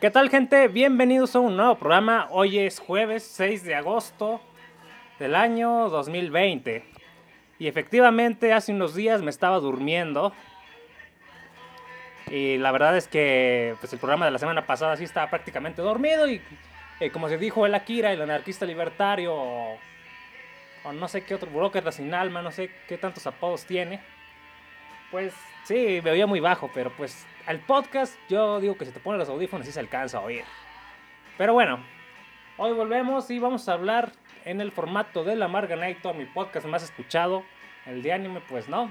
¿Qué tal gente? Bienvenidos a un nuevo programa. Hoy es jueves 6 de agosto del año 2020. Y efectivamente hace unos días me estaba durmiendo. Y la verdad es que pues, el programa de la semana pasada sí estaba prácticamente dormido. Y eh, como se dijo el Akira, el anarquista libertario, o, o no sé qué otro, burócrata sin alma, no sé qué tantos apodos tiene. Pues sí, me oía muy bajo, pero pues al podcast yo digo que si te pones los audífonos sí se alcanza a oír. Pero bueno, hoy volvemos y vamos a hablar en el formato de la mi podcast más escuchado. El de anime, pues no.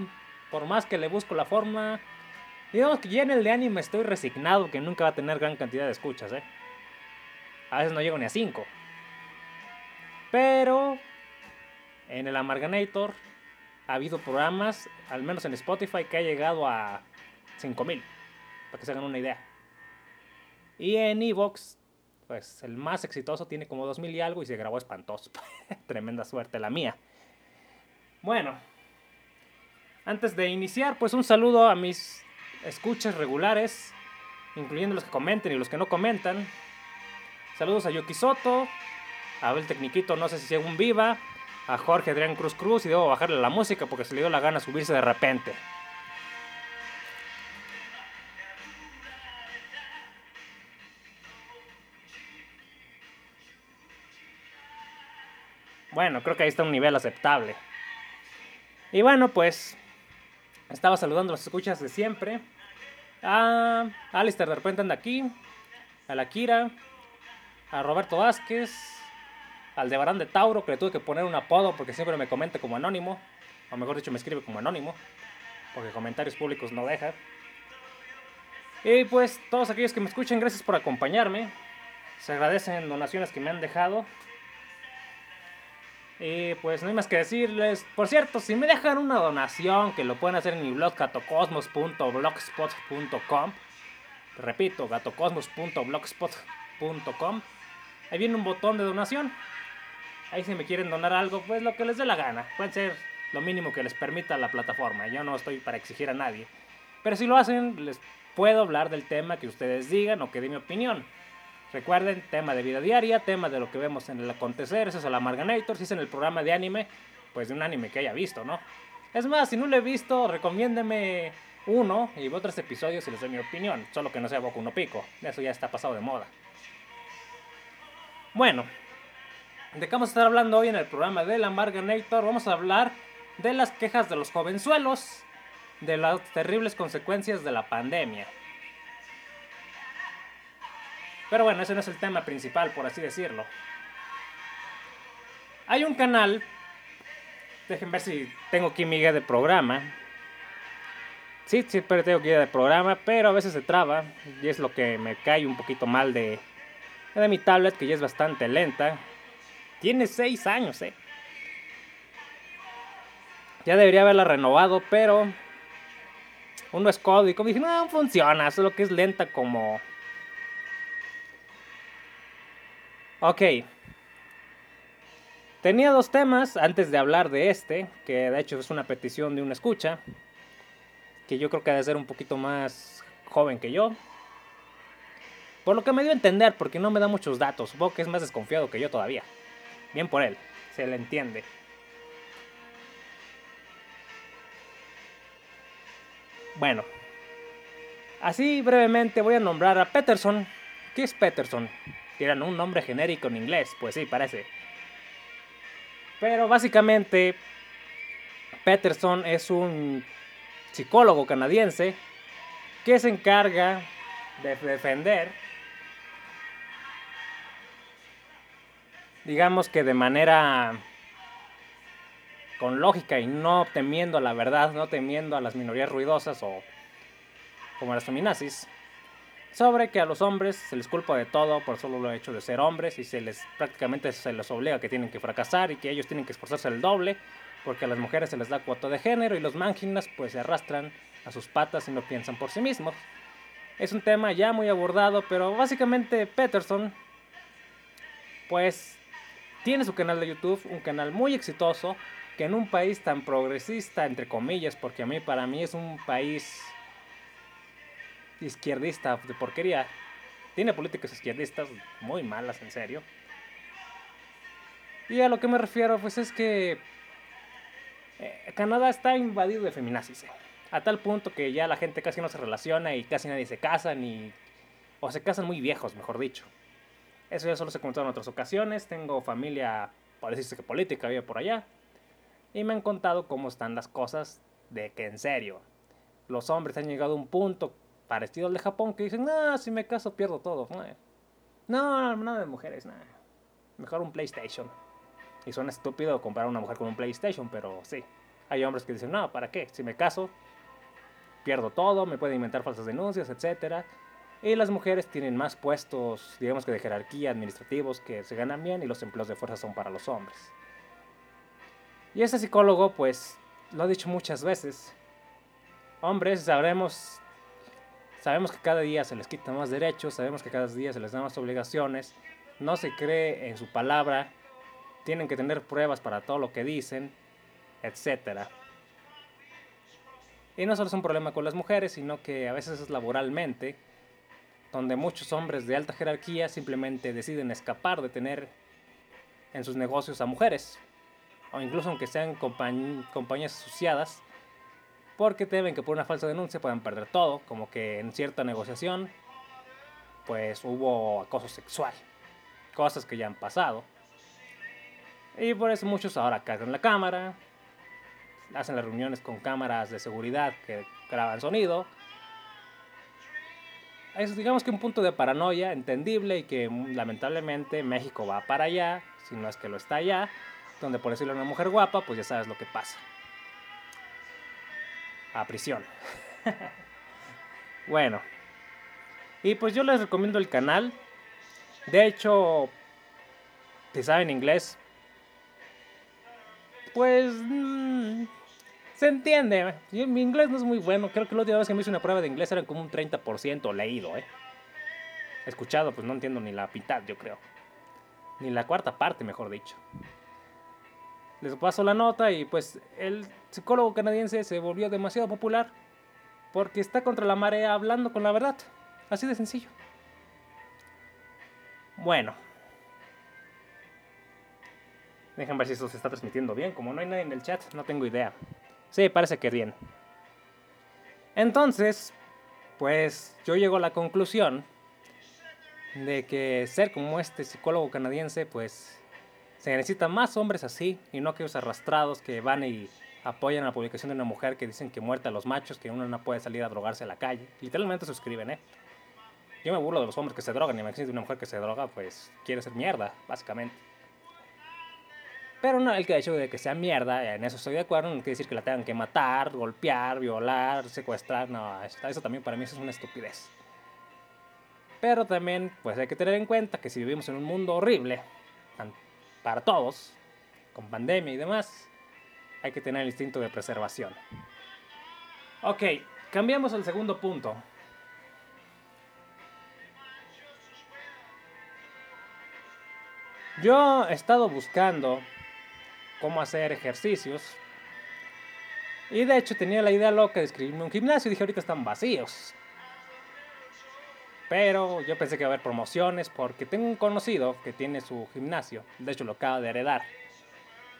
Por más que le busco la forma. Digamos que ya en el de anime estoy resignado que nunca va a tener gran cantidad de escuchas, ¿eh? A veces no llego ni a 5. Pero en el Amarganator ha habido programas, al menos en Spotify, que ha llegado a 5000, para que se hagan una idea. Y en Evox, pues el más exitoso tiene como 2000 y algo y se grabó espantoso. Tremenda suerte la mía. Bueno, antes de iniciar, pues un saludo a mis escuchas regulares, incluyendo los que comenten y los que no comentan. Saludos a Yuki Soto, a Abel Tecniquito, no sé si aún viva, a Jorge Adrián Cruz Cruz y debo bajarle la música porque se le dio la gana subirse de repente. Bueno, creo que ahí está un nivel aceptable. Y bueno, pues estaba saludando a las escuchas de siempre. A Alistair de repente anda aquí. A la Kira. A Roberto Vázquez. Aldebarán de Tauro, que le tuve que poner un apodo porque siempre me comenta como anónimo. O mejor dicho, me escribe como anónimo. Porque comentarios públicos no deja. Y pues todos aquellos que me escuchan, gracias por acompañarme. Se agradecen donaciones que me han dejado. Y pues no hay más que decirles. Por cierto, si me dejan una donación, que lo pueden hacer en mi blog gatocosmos.blogspot.com. Repito, gatocosmos.blogspot.com. Ahí viene un botón de donación. Ahí si me quieren donar algo, pues lo que les dé la gana. Puede ser lo mínimo que les permita la plataforma. Yo no estoy para exigir a nadie. Pero si lo hacen, les puedo hablar del tema que ustedes digan o que dé mi opinión. Recuerden, tema de vida diaria, tema de lo que vemos en el acontecer, eso es el Amarganator, si es en el programa de anime, pues de un anime que haya visto, ¿no? Es más, si no lo he visto, recomiéndeme uno y otros episodios y les doy mi opinión, solo que no sea Boku no Pico, eso ya está pasado de moda. Bueno, ¿de qué vamos a estar hablando hoy en el programa del Amarganator? Vamos a hablar de las quejas de los jovenzuelos, de las terribles consecuencias de la pandemia. Pero bueno, ese no es el tema principal, por así decirlo. Hay un canal, dejen ver si tengo aquí mi guía de programa. Sí, siempre tengo guía de programa, pero a veces se traba y es lo que me cae un poquito mal de, de mi tablet, que ya es bastante lenta. Tiene 6 años, eh. Ya debería haberla renovado, pero uno es código. Dije, no, funciona, solo que es lenta como Ok. Tenía dos temas antes de hablar de este, que de hecho es una petición de una escucha, que yo creo que debe ser un poquito más joven que yo. Por lo que me dio a entender, porque no me da muchos datos. Supongo que es más desconfiado que yo todavía. Bien por él, se le entiende. Bueno, así brevemente voy a nombrar a Peterson. ¿Qué es Peterson? Tiran un nombre genérico en inglés, pues sí, parece. Pero básicamente, Peterson es un psicólogo canadiense que se encarga de defender, digamos que de manera con lógica y no temiendo a la verdad, no temiendo a las minorías ruidosas o como las feminazis, sobre que a los hombres se les culpa de todo por solo lo hecho de ser hombres y se les prácticamente se les obliga que tienen que fracasar y que ellos tienen que esforzarse el doble porque a las mujeres se les da cuota de género y los manginas pues se arrastran a sus patas y no piensan por sí mismos. Es un tema ya muy abordado, pero básicamente Peterson pues tiene su canal de YouTube, un canal muy exitoso que en un país tan progresista entre comillas, porque a mí para mí es un país izquierdista de porquería. tiene políticas izquierdistas muy malas, en serio. Y a lo que me refiero, pues es que eh, Canadá está invadido de feminazis. Eh. A tal punto que ya la gente casi no se relaciona y casi nadie se casa, ni... o se casan muy viejos, mejor dicho. Eso ya solo se contó en otras ocasiones. Tengo familia, por decirse que política, vive por allá. Y me han contado cómo están las cosas de que en serio. Los hombres han llegado a un punto parecido al de Japón que dicen, no, si me caso pierdo todo. No, nada de mujeres, nada. Mejor un PlayStation. Y suena estúpido comprar a una mujer con un PlayStation, pero sí. Hay hombres que dicen, no, ¿para qué? Si me caso, pierdo todo, me pueden inventar falsas denuncias, etc. Y las mujeres tienen más puestos, digamos que de jerarquía, administrativos, que se ganan bien y los empleos de fuerza son para los hombres. Y ese psicólogo, pues, lo ha dicho muchas veces. Hombres, sabremos, sabemos que cada día se les quita más derechos, sabemos que cada día se les da más obligaciones, no se cree en su palabra, tienen que tener pruebas para todo lo que dicen, etc. Y no solo es un problema con las mujeres, sino que a veces es laboralmente, donde muchos hombres de alta jerarquía simplemente deciden escapar de tener en sus negocios a mujeres, o incluso aunque sean compañías asociadas, porque temen que por una falsa denuncia puedan perder todo, como que en cierta negociación pues hubo acoso sexual, cosas que ya han pasado. Y por eso muchos ahora cargan la cámara, hacen las reuniones con cámaras de seguridad que graban sonido. Es digamos que un punto de paranoia entendible y que lamentablemente México va para allá, si no es que lo está allá, donde por decirle a una mujer guapa, pues ya sabes lo que pasa. A prisión. bueno. Y pues yo les recomiendo el canal. De hecho, si saben inglés, pues mm, se entiende. mi inglés no es muy bueno. Creo que la última vez que me hice una prueba de inglés era como un 30% leído, ¿eh? Escuchado, pues no entiendo ni la mitad, yo creo. Ni la cuarta parte, mejor dicho. Les paso la nota y pues el psicólogo canadiense se volvió demasiado popular porque está contra la marea hablando con la verdad. Así de sencillo. Bueno, Dejen ver si esto se está transmitiendo bien. Como no hay nadie en el chat, no tengo idea. Sí, parece que bien. Entonces, pues yo llego a la conclusión de que ser como este psicólogo canadiense, pues se necesita más hombres así y no aquellos arrastrados que van y apoyan la publicación de una mujer que dicen que muerta a los machos, que uno no puede salir a drogarse a la calle. Literalmente se escriben, ¿eh? Yo me burlo de los hombres que se drogan de una mujer que se droga, pues quiere ser mierda, básicamente. Pero no, el hecho de que sea mierda, en eso estoy de acuerdo, no quiere decir que la tengan que matar, golpear, violar, secuestrar, no, eso también para mí eso es una estupidez. Pero también pues hay que tener en cuenta que si vivimos en un mundo horrible, para todos, con pandemia y demás, hay que tener el instinto de preservación. Ok, cambiamos al segundo punto. Yo he estado buscando cómo hacer ejercicios. Y de hecho tenía la idea loca de escribirme un gimnasio y dije ahorita están vacíos. Pero yo pensé que iba a haber promociones porque tengo un conocido que tiene su gimnasio. De hecho lo acaba de heredar.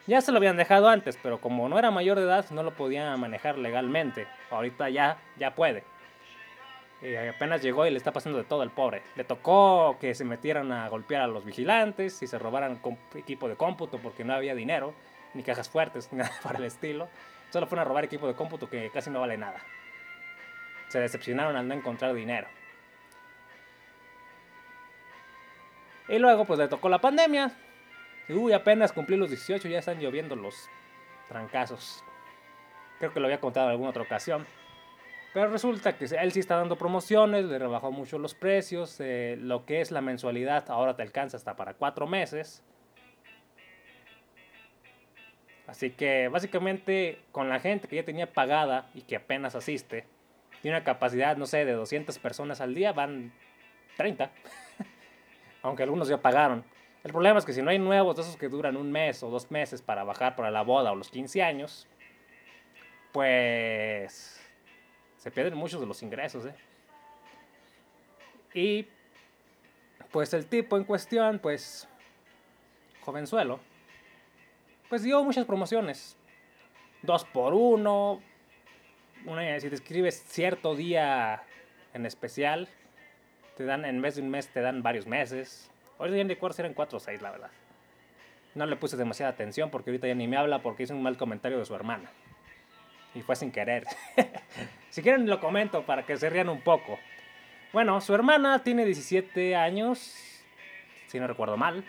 Ya se lo habían dejado antes, pero como no era mayor de edad no lo podía manejar legalmente. Ahorita ya, ya puede. Y apenas llegó y le está pasando de todo el pobre. Le tocó que se metieran a golpear a los vigilantes y se robaran equipo de cómputo porque no había dinero ni cajas fuertes, ni nada para el estilo. Solo fueron a robar equipo de cómputo que casi no vale nada. Se decepcionaron al no encontrar dinero. Y luego pues le tocó la pandemia. Uy, apenas cumplí los 18, ya están lloviendo los trancazos. Creo que lo había contado en alguna otra ocasión. Pero resulta que él sí está dando promociones, le rebajó mucho los precios. Eh, lo que es la mensualidad ahora te alcanza hasta para cuatro meses. Así que básicamente con la gente que ya tenía pagada y que apenas asiste, tiene una capacidad, no sé, de 200 personas al día, van 30. Aunque algunos ya pagaron. El problema es que si no hay nuevos de esos que duran un mes o dos meses para bajar para la boda o los 15 años, pues se pierden muchos de los ingresos. ¿eh? Y pues el tipo en cuestión, pues jovenzuelo, pues dio muchas promociones. Dos por uno, una, si te escribes cierto día en especial, te dan en vez de un mes, te dan varios meses. Ahorita ya ni recuerdo si eran cuatro o seis, la verdad. No le puse demasiada atención porque ahorita ya ni me habla porque hice un mal comentario de su hermana. Y fue sin querer. si quieren lo comento para que se rían un poco. Bueno, su hermana tiene 17 años, si no recuerdo mal.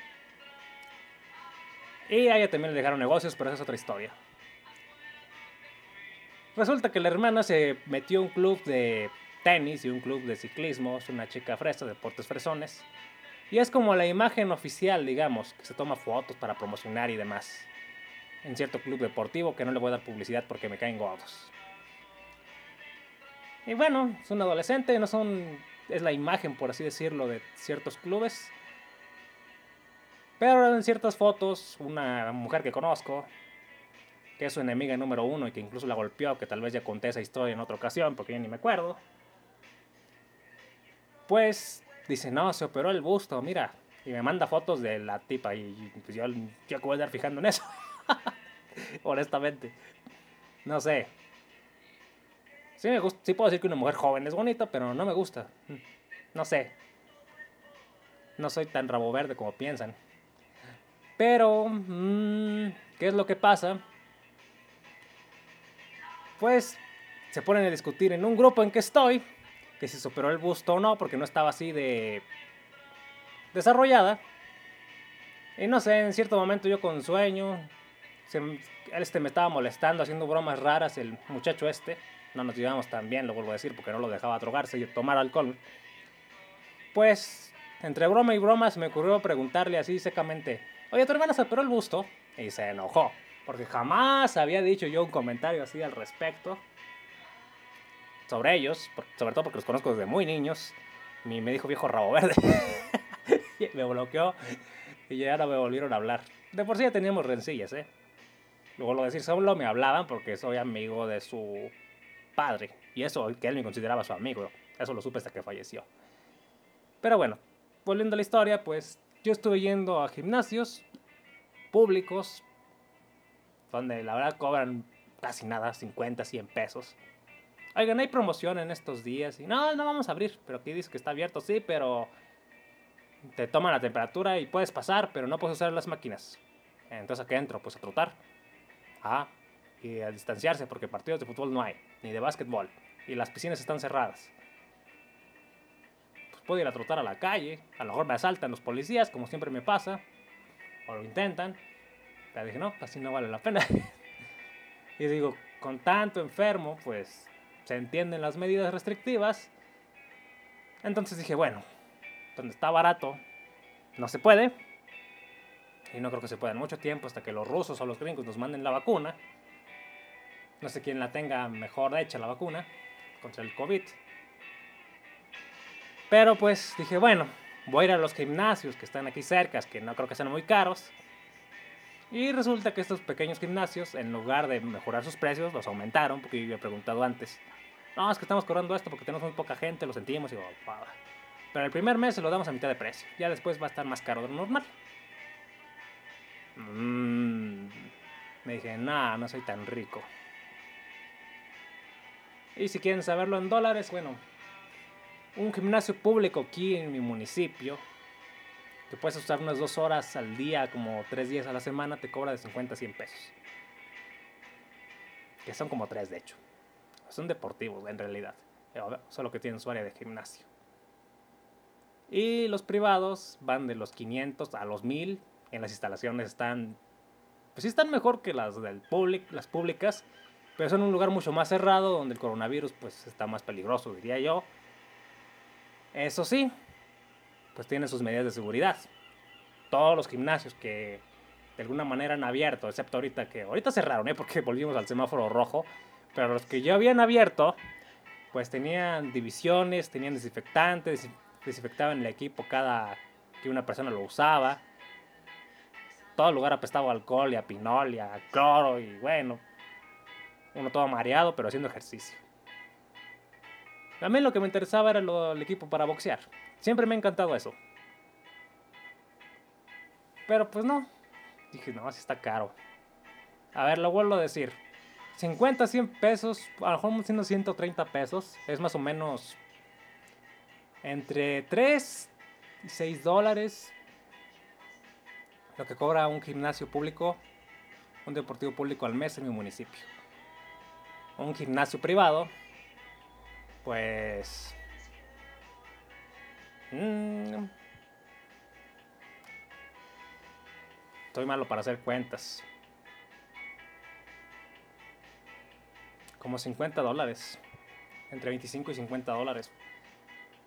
Y a ella también le dejaron negocios, pero esa es otra historia. Resulta que la hermana se metió a un club de tenis y un club de ciclismo, es una chica fresa, deportes fresones. Y es como la imagen oficial, digamos, que se toma fotos para promocionar y demás. En cierto club deportivo que no le voy a dar publicidad porque me caen gordos. Y bueno, es un adolescente, no son. es la imagen, por así decirlo, de ciertos clubes. Pero en ciertas fotos, una mujer que conozco, que es su enemiga número uno y que incluso la golpeó, que tal vez ya conté esa historia en otra ocasión porque yo ni me acuerdo. Pues dice, no, se operó el busto, mira. Y me manda fotos de la tipa y pues yo, yo voy a estar fijando en eso. Honestamente. No sé. Sí, me gusta, sí puedo decir que una mujer joven es bonita, pero no me gusta. No sé. No soy tan rabo verde como piensan. Pero, mm, ¿qué es lo que pasa? Pues se ponen a discutir en un grupo en que estoy, que si superó el busto o no, porque no estaba así de desarrollada. Y no sé, en cierto momento yo con sueño, este me estaba molestando, haciendo bromas raras, el muchacho este. No nos llevamos tan bien, lo vuelvo a decir, porque no lo dejaba drogarse y tomar alcohol. Pues, entre broma y broma, se me ocurrió preguntarle así secamente, oye, tu hermana se operó el busto. Y se enojó. Porque jamás había dicho yo un comentario así al respecto sobre ellos, sobre todo porque los conozco desde muy niños. Y me dijo viejo rabo verde. me bloqueó y ya no me volvieron a hablar. De por sí ya teníamos rencillas, ¿eh? Luego lo decir, solo me hablaban porque soy amigo de su padre. Y eso, que él me consideraba su amigo. Eso lo supe hasta que falleció. Pero bueno, volviendo a la historia, pues yo estuve yendo a gimnasios públicos donde la verdad cobran casi nada, 50, 100 pesos. Oigan, hay promoción en estos días y no, no vamos a abrir, pero aquí dice que está abierto, sí, pero te toman la temperatura y puedes pasar, pero no puedes usar las máquinas. Entonces, ¿a qué entro? Pues a trotar. Ah, y a distanciarse, porque partidos de fútbol no hay, ni de básquetbol, y las piscinas están cerradas. Pues puedo ir a trotar a la calle, a lo mejor me asaltan los policías, como siempre me pasa, o lo intentan, pero dije, no, así no vale la pena. y digo, con tanto enfermo, pues se entienden las medidas restrictivas. Entonces dije, bueno, donde está barato, no se puede. Y no creo que se pueda en mucho tiempo hasta que los rusos o los gringos nos manden la vacuna. No sé quién la tenga mejor hecha la vacuna contra el COVID. Pero pues dije, bueno, voy a ir a los gimnasios que están aquí cerca, que no creo que sean muy caros. Y resulta que estos pequeños gimnasios, en lugar de mejorar sus precios, los aumentaron, porque yo había preguntado antes. No, es que estamos cobrando esto porque tenemos muy poca gente, lo sentimos y digo, Pero el primer mes se lo damos a mitad de precio. Ya después va a estar más caro de lo normal. Mm, me dije, nah, no soy tan rico. Y si quieren saberlo en dólares, bueno, un gimnasio público aquí en mi municipio que puedes usar unas dos horas al día, como tres días a la semana, te cobra de 50 a 100 pesos. Que son como tres, de hecho. Son deportivos, en realidad. Solo que tienen su área de gimnasio. Y los privados van de los 500 a los 1000. En las instalaciones están. Pues sí, están mejor que las, del public, las públicas. Pero son un lugar mucho más cerrado donde el coronavirus pues está más peligroso, diría yo. Eso sí, pues tiene sus medidas de seguridad. Todos los gimnasios que de alguna manera han abierto, excepto ahorita que ahorita cerraron, ¿eh? porque volvimos al semáforo rojo, pero los que ya habían abierto, pues tenían divisiones, tenían desinfectantes, desinfectaban el equipo cada que una persona lo usaba. Todo el lugar apestaba alcohol y a pinol y a cloro y bueno, uno todo mareado, pero haciendo ejercicio. También lo que me interesaba era el equipo para boxear. Siempre me ha encantado eso. Pero pues no. Dije, no, así está caro. A ver, lo vuelvo a decir. 50, 100 pesos, a lo mejor siendo 130 pesos, es más o menos entre 3 y 6 dólares lo que cobra un gimnasio público, un deportivo público al mes en mi municipio. Un gimnasio privado, pues... Mmm, estoy malo para hacer cuentas. como 50 dólares, entre 25 y 50 dólares.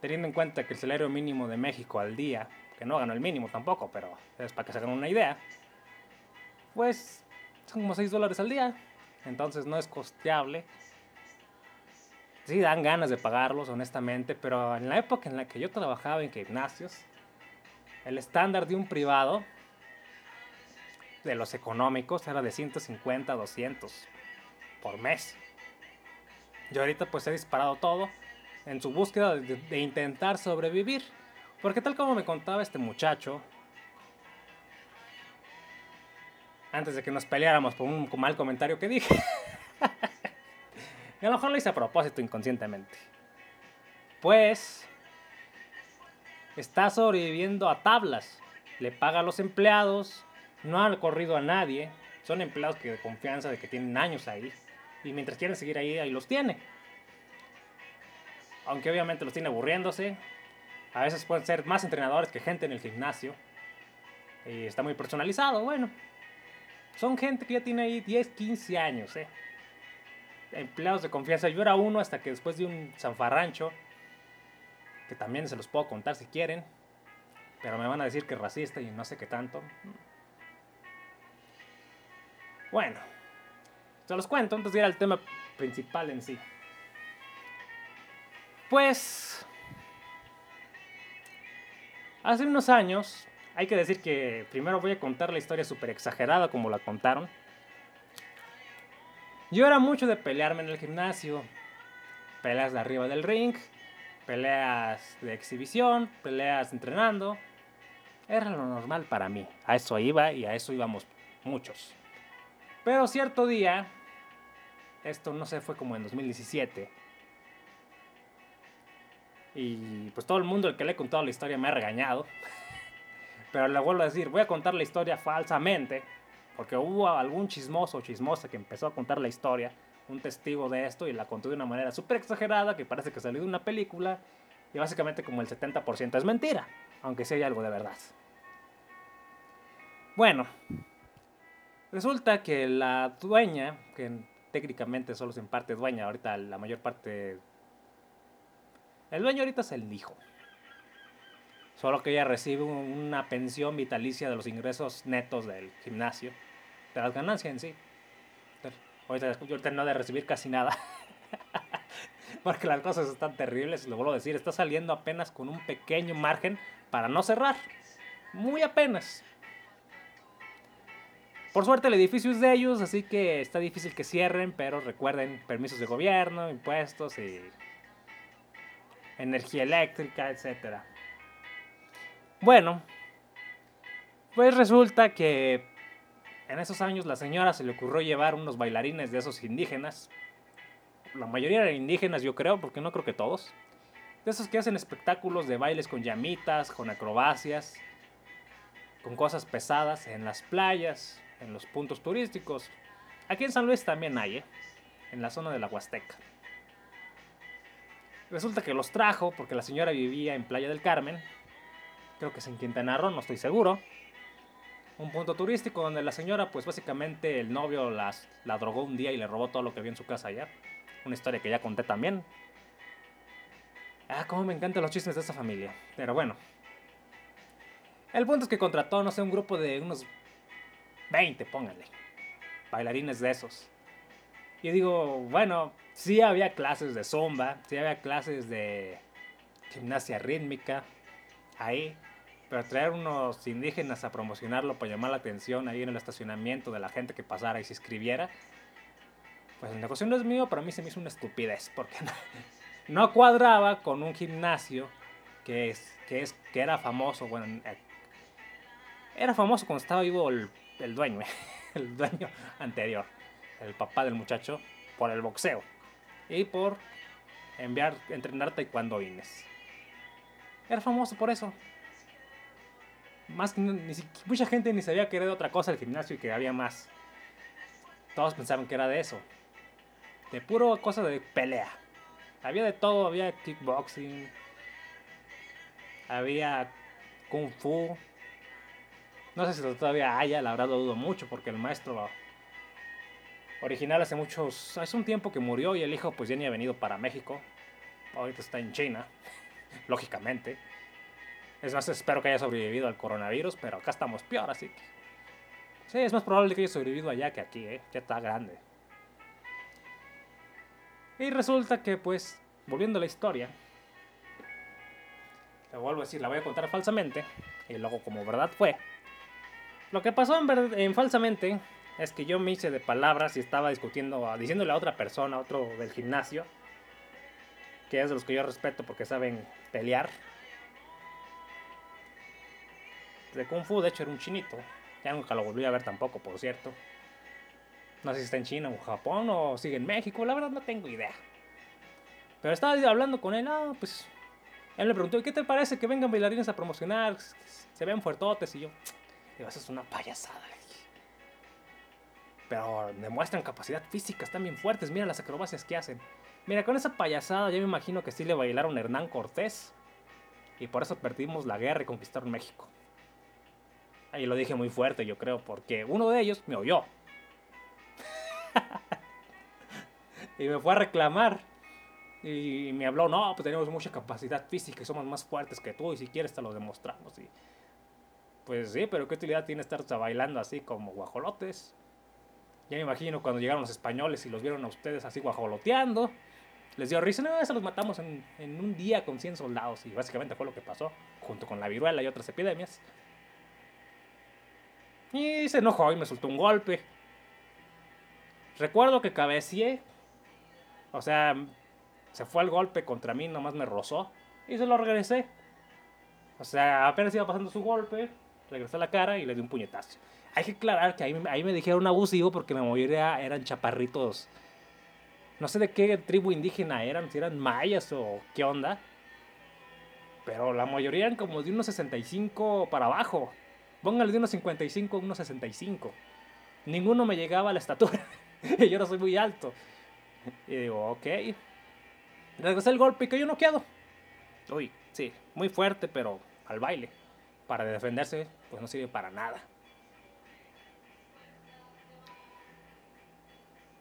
Teniendo en cuenta que el salario mínimo de México al día, que no ganó el mínimo tampoco, pero es para que se hagan una idea, pues son como 6 dólares al día. Entonces no es costeable. Sí dan ganas de pagarlos, honestamente, pero en la época en la que yo trabajaba en gimnasios, el estándar de un privado, de los económicos, era de 150 a 200 por mes. Yo ahorita pues he disparado todo en su búsqueda de, intentar sobrevivir. Porque tal como me contaba este muchacho, antes de que nos peleáramos por un mal comentario que dije, y a lo mejor lo hice a propósito inconscientemente, pues está sobreviviendo a tablas, le paga a los empleados, no ha corrido a nadie, son empleados que de confianza de que tienen años ahí y mientras quieren seguir ahí, ahí los tiene. Aunque obviamente los tiene aburriéndose. A veces pueden ser más entrenadores que gente en el gimnasio. Y está muy personalizado, bueno. Son gente que ya tiene ahí 10, 15 años, ¿eh? Empleados de confianza. Yo era uno hasta que después de un zanfarrancho, que también se los puedo contar si quieren, pero me van a decir que es racista y no sé qué tanto. Bueno, se los cuento antes de ir al tema principal en sí. Pues, hace unos años, hay que decir que primero voy a contar la historia súper exagerada como la contaron. Yo era mucho de pelearme en el gimnasio. Peleas de arriba del ring, peleas de exhibición, peleas entrenando. Era lo normal para mí. A eso iba y a eso íbamos muchos. Pero cierto día, esto no sé, fue como en 2017. Y pues todo el mundo el que le he contado la historia me ha regañado. Pero le vuelvo a decir, voy a contar la historia falsamente. Porque hubo algún chismoso o chismosa que empezó a contar la historia, un testigo de esto, y la contó de una manera súper exagerada, que parece que salió de una película, y básicamente como el 70% es mentira, aunque sí hay algo de verdad. Bueno, Resulta que la dueña, que técnicamente solo es en parte dueña, ahorita la mayor parte... El dueño ahorita es el hijo. Solo que ella recibe una pensión vitalicia de los ingresos netos del gimnasio, de las ganancias en sí. Ahorita, ahorita no de recibir casi nada. Porque las cosas están terribles, lo vuelvo a decir, está saliendo apenas con un pequeño margen para no cerrar. Muy apenas. Por suerte el edificio es de ellos, así que está difícil que cierren, pero recuerden permisos de gobierno, impuestos y energía eléctrica, etc. Bueno, pues resulta que en esos años la señora se le ocurrió llevar unos bailarines de esos indígenas. La mayoría eran indígenas, yo creo, porque no creo que todos. De esos que hacen espectáculos de bailes con llamitas, con acrobacias, con cosas pesadas en las playas, en los puntos turísticos. Aquí en San Luis también hay, ¿eh? en la zona de la Huasteca. Resulta que los trajo porque la señora vivía en Playa del Carmen, creo que es en Quintana Roo, no estoy seguro. Un punto turístico donde la señora, pues básicamente el novio las, la drogó un día y le robó todo lo que había en su casa allá. Una historia que ya conté también. Ah, cómo me encantan los chismes de esa familia. Pero bueno. El punto es que contrató, no sé, un grupo de unos 20, pónganle. Bailarines de esos. Y digo, bueno, sí había clases de zumba, sí había clases de gimnasia rítmica, ahí. Traer unos indígenas a promocionarlo para llamar la atención ahí en el estacionamiento de la gente que pasara y se inscribiera, pues el negocio no es mío, pero a mí se me hizo una estupidez, porque no, cuadraba con un gimnasio que, es, que, es, que era famoso, bueno, Era famoso cuando estaba vivo el, el dueño, el dueño anterior, el papá del muchacho, por el boxeo y por enviar, entrenar taekwondoines. Era famoso por eso. Más que ni, mucha gente ni sabía que era de otra cosa el gimnasio y que había más. Todos pensaban que era de eso. De puro cosa de pelea. Había de todo, había kickboxing, había kung fu. No sé si todavía haya, la verdad dudo mucho porque el maestro original hace muchos, hace un tiempo que murió y el hijo pues ya ni ha venido para México. Ahorita está en China, lógicamente. Es más, espero que haya sobrevivido al coronavirus, pero acá estamos peor, así que... Sí, es más probable que haya sobrevivido allá que aquí, ¿eh? Ya está grande. Y resulta que, pues, volviendo a la historia, te vuelvo a decir, la voy a contar falsamente, y luego como verdad fue. Lo que pasó en, en falsamente es que yo me hice de palabras y estaba discutiendo, diciéndole a otra persona, a otro del gimnasio, que es de los que yo respeto porque saben pelear. De Kung Fu, de hecho, era un chinito. Ya nunca lo volví a ver tampoco, por cierto. No sé si está en China o Japón o sigue en México, la verdad no tengo idea. Pero estaba hablando con él, ah, pues. Él me preguntó, ¿qué te parece que vengan bailarines a promocionar? Se ven fuertotes y yo. Digo, eso es una payasada pero demuestran capacidad física, están bien fuertes, mira las acrobacias que hacen. Mira, con esa payasada yo me imagino que sí le bailaron Hernán Cortés. Y por eso perdimos la guerra y conquistaron México. Ahí lo dije muy fuerte, yo creo, porque uno de ellos me oyó. y me fue a reclamar. Y me habló, no, pues tenemos mucha capacidad física y somos más fuertes que tú y si quieres te lo demostramos. Y, pues sí, pero ¿qué utilidad tiene estar bailando así como guajolotes? Ya me imagino cuando llegaron los españoles y los vieron a ustedes así guajoloteando. Les dio risa, no, eso los matamos en, en, un día con 100 soldados. Y básicamente fue lo que pasó, junto con la viruela y otras epidemias. Y se enojó y me soltó un golpe. Recuerdo que cabecié. O sea, se fue el golpe contra mí, nomás me rozó. Y se lo regresé. O sea, apenas iba pasando su golpe, regresé la cara y le di un puñetazo. Hay que aclarar que ahí, ahí me dijeron abusivo porque la mayoría eran chaparritos. No sé de qué tribu indígena eran, si eran mayas o qué onda. Pero la mayoría eran como de unos 65 para abajo. Póngale de unos 55 a unos 65. Ninguno me llegaba a la estatura. yo no soy muy alto. Y digo, ok. Regresé el golpe y cayó noqueado. Uy, sí, muy fuerte, pero al baile. Para defenderse, pues no sirve para nada.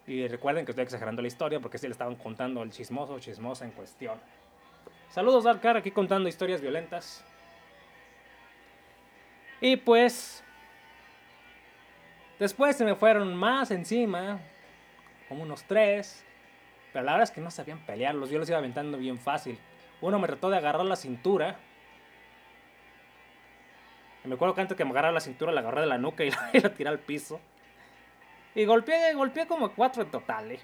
Y recuerden que estoy exagerando la historia porque sí le estaban contando el chismoso chismosa en cuestión. Saludos Darkar, aquí contando historias violentas. Y pues... Después se me fueron más encima, como unos tres. Pero la verdad es que no sabían pelearlos, yo los iba aventando bien fácil. Uno me trató de agarrar la cintura. Y me acuerdo que antes que me agarrara la cintura, la agarré de la nuca y la, y la tiré al piso. Y golpeé, golpeé como cuatro en total, ¿eh?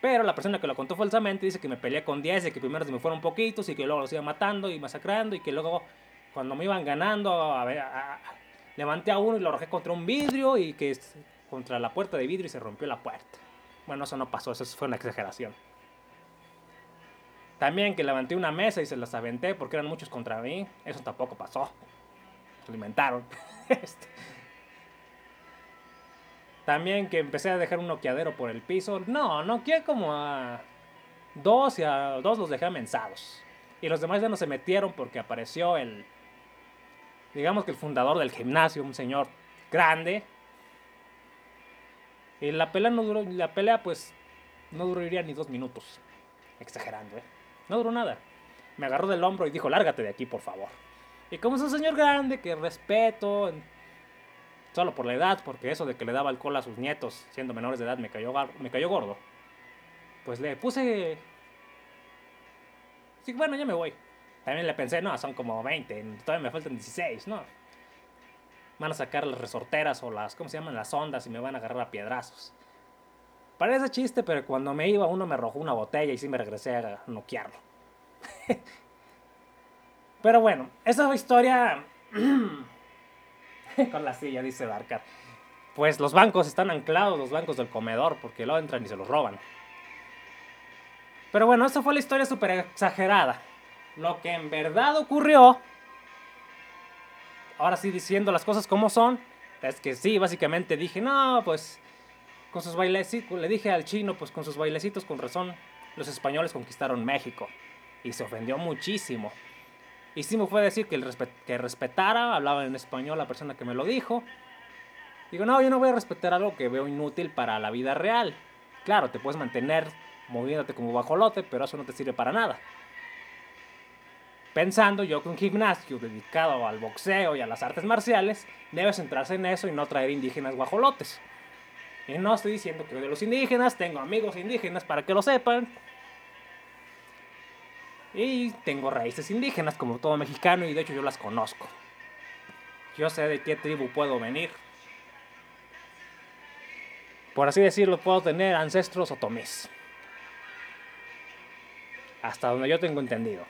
Pero la persona que lo contó falsamente dice que me peleé con 10 y que primero se me fueron poquitos y que luego los iba matando y masacrando y que luego cuando me iban ganando a ver, levanté a uno y lo arrojé contra un vidrio y que contra la puerta de vidrio y se rompió la puerta. Bueno, eso no pasó, eso fue una exageración. También que levanté una mesa y se las aventé porque eran muchos contra mí, eso tampoco pasó. Se alimentaron. este. También que empecé a dejar un noqueadero por el piso. No, noqueé como a dos y a dos los dejé amensados. Y los demás ya no se metieron porque apareció el, digamos que el fundador del gimnasio, un señor grande. Y la pelea no duró, la pelea pues no duraría ni dos minutos. Exagerando, ¿eh? No duró nada. Me agarró del hombro y dijo, lárgate de aquí, por favor. Y como es un señor grande que respeto, Solo por la edad, porque eso de que le daba alcohol a sus nietos siendo menores de edad me cayó, me cayó gordo. Pues le puse... Sí, bueno, ya me voy. También le pensé, no, son como 20, todavía me faltan 16, ¿no? Van a sacar las resorteras o las, ¿cómo se llaman? Las ondas y me van a agarrar a piedrazos. Parece chiste, pero cuando me iba uno me arrojó una botella y sí me regresé a noquearlo. pero bueno, esa historia con la silla, dice Darkar. Pues los bancos están anclados, los bancos del comedor, porque luego entran y se los roban. Pero bueno, esa fue la historia súper exagerada. Lo que en verdad ocurrió, ahora sí diciendo las cosas como son, es que sí, básicamente dije, no, pues con sus bailecitos, le dije al chino, pues con sus bailecitos, con razón, los españoles conquistaron México. Y se ofendió muchísimo. Y sí me fue a decir que, que respetara, hablaba en español la persona que me lo dijo. Digo, no, yo no voy a respetar algo que veo inútil para la vida real. Claro, te puedes mantener moviéndote como bajolote, pero eso no te sirve para nada. Pensando yo que un gimnasio dedicado al boxeo y a las artes marciales debe centrarse en eso y no traer indígenas guajolotes. Y no estoy diciendo que de los indígenas, tengo amigos indígenas para que lo sepan. Y tengo raíces indígenas como todo mexicano y de hecho yo las conozco. Yo sé de qué tribu puedo venir. Por así decirlo, puedo tener ancestros otomís. Hasta donde yo tengo entendido.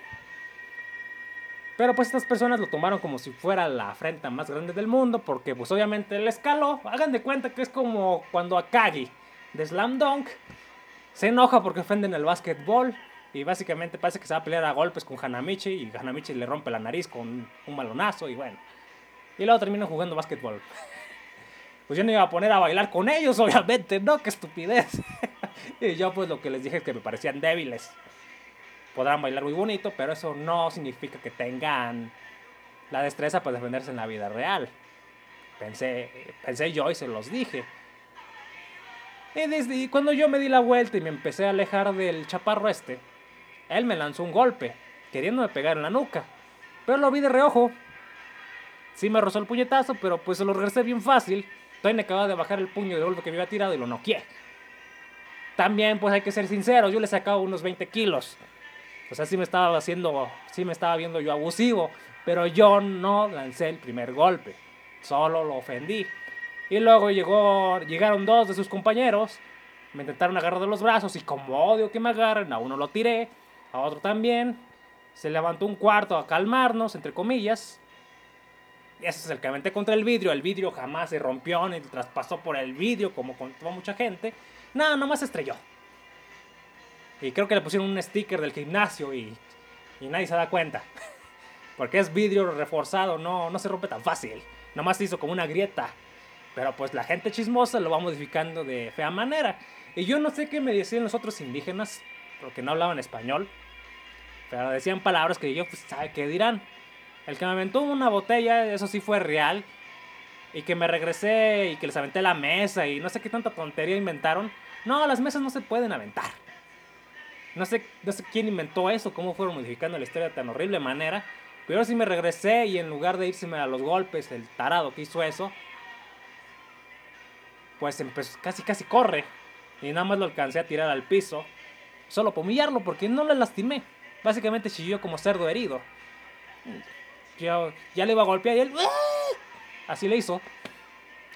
Pero pues estas personas lo tomaron como si fuera la afrenta más grande del mundo, porque pues obviamente el escaló. Hagan de cuenta que es como cuando Akagi de Slam Dunk se enoja porque ofenden el básquetbol y básicamente parece que se va a pelear a golpes con Hanamichi y Hanamichi le rompe la nariz con un balonazo y bueno. Y luego termina jugando básquetbol. Pues yo no iba a poner a bailar con ellos, obviamente, no, qué estupidez. y yo pues lo que les dije es que me parecían débiles. Podrán bailar muy bonito, pero eso no significa que tengan la destreza para defenderse en la vida real. Pensé, pensé yo y se los dije. Y desde cuando yo me di la vuelta y me empecé a alejar del chaparro este, él me lanzó un golpe, queriéndome pegar en la nuca. Pero lo vi de reojo. Sí me rozó el puñetazo, pero pues se lo regresé bien fácil. Todavía acababa de bajar el puño de golpe que me había tirado y lo noqueé. También, pues hay que ser sincero, yo le sacaba unos 20 kilos. O sea, sí me estaba haciendo, sí me estaba viendo yo abusivo, pero yo no lancé el primer golpe, solo lo ofendí. Y luego llegó, llegaron dos de sus compañeros, me intentaron agarrar de los brazos y como odio que me agarren, a uno lo tiré, a otro también. Se levantó un cuarto a calmarnos, entre comillas. Y ese es el que aventé contra el vidrio. El vidrio jamás se rompió ni traspasó por el vidrio como con mucha gente. Nada, nomás estrelló. Y creo que le pusieron un sticker del gimnasio y, nadie se da cuenta. Porque es vidrio reforzado, no, no se rompe tan fácil. Nomás se hizo como una grieta. Pero pues la gente chismosa lo va modificando de fea manera. Y yo no sé qué me decían los otros indígenas, porque no hablaban español. Pero decían palabras que yo, pues, ¿sabe qué dirán? El que me aventó una botella, eso sí fue real. Y que me regresé y que les aventé la mesa y no sé qué tanta tontería inventaron. No, las mesas no se pueden aventar. No sé, no sé quién inventó eso, cómo fueron modificando la historia de tan horrible manera. Pero sí me regresé y en lugar de irse a los golpes, el tarado que hizo eso, pues empezó, casi casi corre. Y nada más lo alcancé a tirar al piso. Solo para humillarlo porque no le lastimé. Básicamente chilló como cerdo herido. Yo ya le iba a golpear y él... ¡ah! Así le hizo.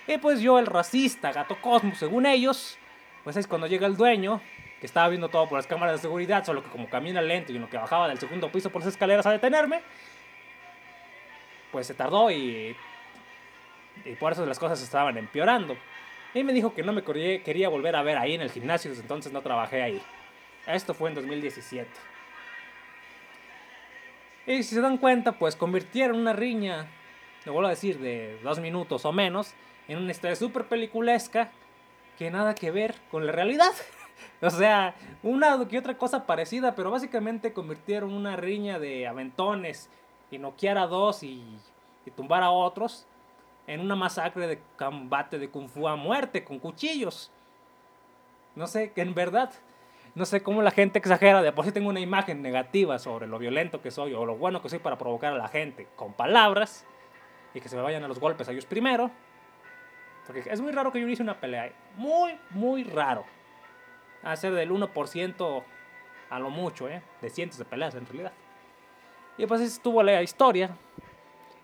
Y pues yo, el racista, gato Cosmos, según ellos, pues es cuando llega el dueño, que estaba viendo todo por las cámaras de seguridad, solo que como camina lento y en lo que bajaba del segundo piso por las escaleras a detenerme, pues se tardó y, y por eso las cosas estaban empeorando. Y me dijo que no me quería volver a ver ahí en el gimnasio, desde entonces no trabajé ahí. Esto fue en 2017. Y si se dan cuenta, pues convirtieron una riña, le vuelvo a decir, de dos minutos o menos, en una historia súper peliculesca que nada que ver con la realidad. o sea, una que otra cosa parecida, pero básicamente convirtieron una riña de aventones y noquear a dos y, y tumbar a otros en una masacre de combate de kung fu a muerte con cuchillos. No sé, que en verdad no sé cómo la gente exagera, de por sí tengo una imagen negativa sobre lo violento que soy o lo bueno que soy para provocar a la gente con palabras y que se me vayan a los golpes a ellos primero. Porque es muy raro que yo hice una pelea. Muy, muy raro. A ser del 1% a lo mucho, ¿eh? De cientos de peleas en realidad. Y pues estuvo la historia.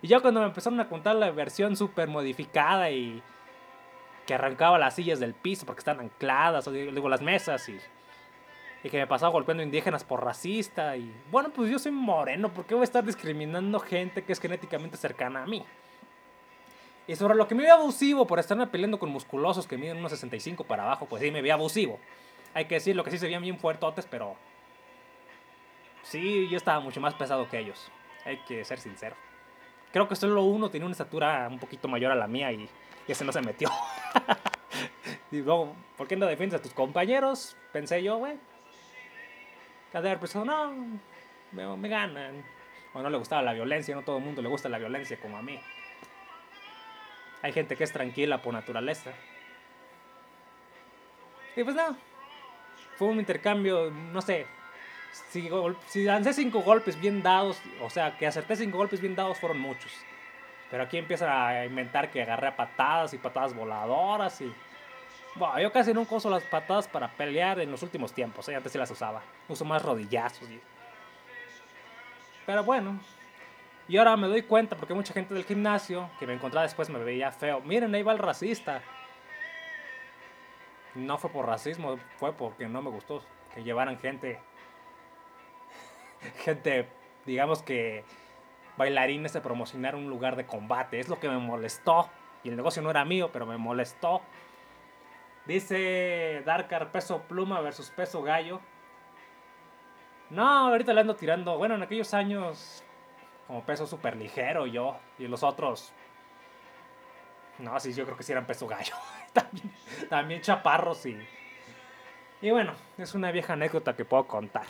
Y ya cuando me empezaron a contar la versión súper modificada y que arrancaba las sillas del piso porque están ancladas, o digo, las mesas y y que me pasaba golpeando indígenas por racista. Y bueno, pues yo soy moreno, ¿por qué voy a estar discriminando gente que es genéticamente cercana a mí? Y sobre lo que me veía abusivo por estarme peleando con musculosos que miden unos 65 para abajo, pues sí, me veía abusivo. Hay que decirlo que sí se veían bien fuertotes, pero... Sí, yo estaba mucho más pesado que ellos. Hay que ser sincero. Creo que solo uno tenía una estatura un poquito mayor a la mía y, ese no se metió. y luego, ¿por qué no defiendes a tus compañeros? Pensé yo, güey. Cada pensado, no, me, me ganan. O no le gustaba la violencia, no todo el mundo le gusta la violencia como a mí. Hay gente que es tranquila por naturaleza. Y pues no. Fue un intercambio, no sé. Si, si lancé cinco golpes bien dados, o sea, que acerté cinco golpes bien dados fueron muchos. Pero aquí empiezan a inventar que agarré patadas y patadas voladoras y... Bueno, yo casi nunca uso las patadas para pelear en los últimos tiempos, ¿eh? antes sí las usaba. Uso más rodillazos. Pero bueno, y ahora me doy cuenta porque mucha gente del gimnasio que me encontraba después me veía feo. Miren, ahí va el racista. No fue por racismo, fue porque no me gustó que llevaran gente. Gente, digamos que bailarines a promocionar un lugar de combate. Es lo que me molestó. Y el negocio no era mío, pero me molestó. Dice Darkar peso pluma versus peso gallo. No, ahorita le ando tirando. Bueno, en aquellos años como peso súper ligero yo. Y los otros. No, sí, yo creo que sí eran peso gallo. también, también chaparros y. Y bueno, es una vieja anécdota que puedo contar.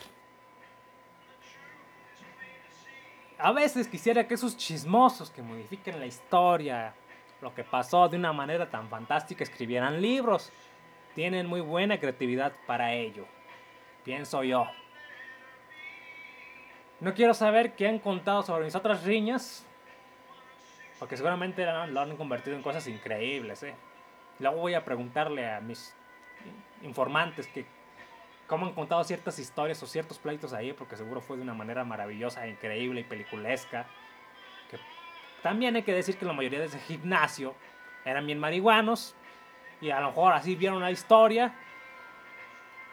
A veces quisiera que esos chismosos que modifiquen la historia, lo que pasó de una manera tan fantástica, escribieran libros. Tienen muy buena creatividad para ello. Pienso yo. No quiero saber qué han contado sobre mis otras riñas. Porque seguramente lo han convertido en cosas increíbles. ¿eh? Luego voy a preguntarle a mis informantes que cómo han contado ciertas historias o ciertos pleitos ahí. Porque seguro fue de una manera maravillosa, increíble y peliculesca. Que también hay que decir que la mayoría de ese gimnasio eran bien marihuanos. Y a lo mejor así vieron la historia.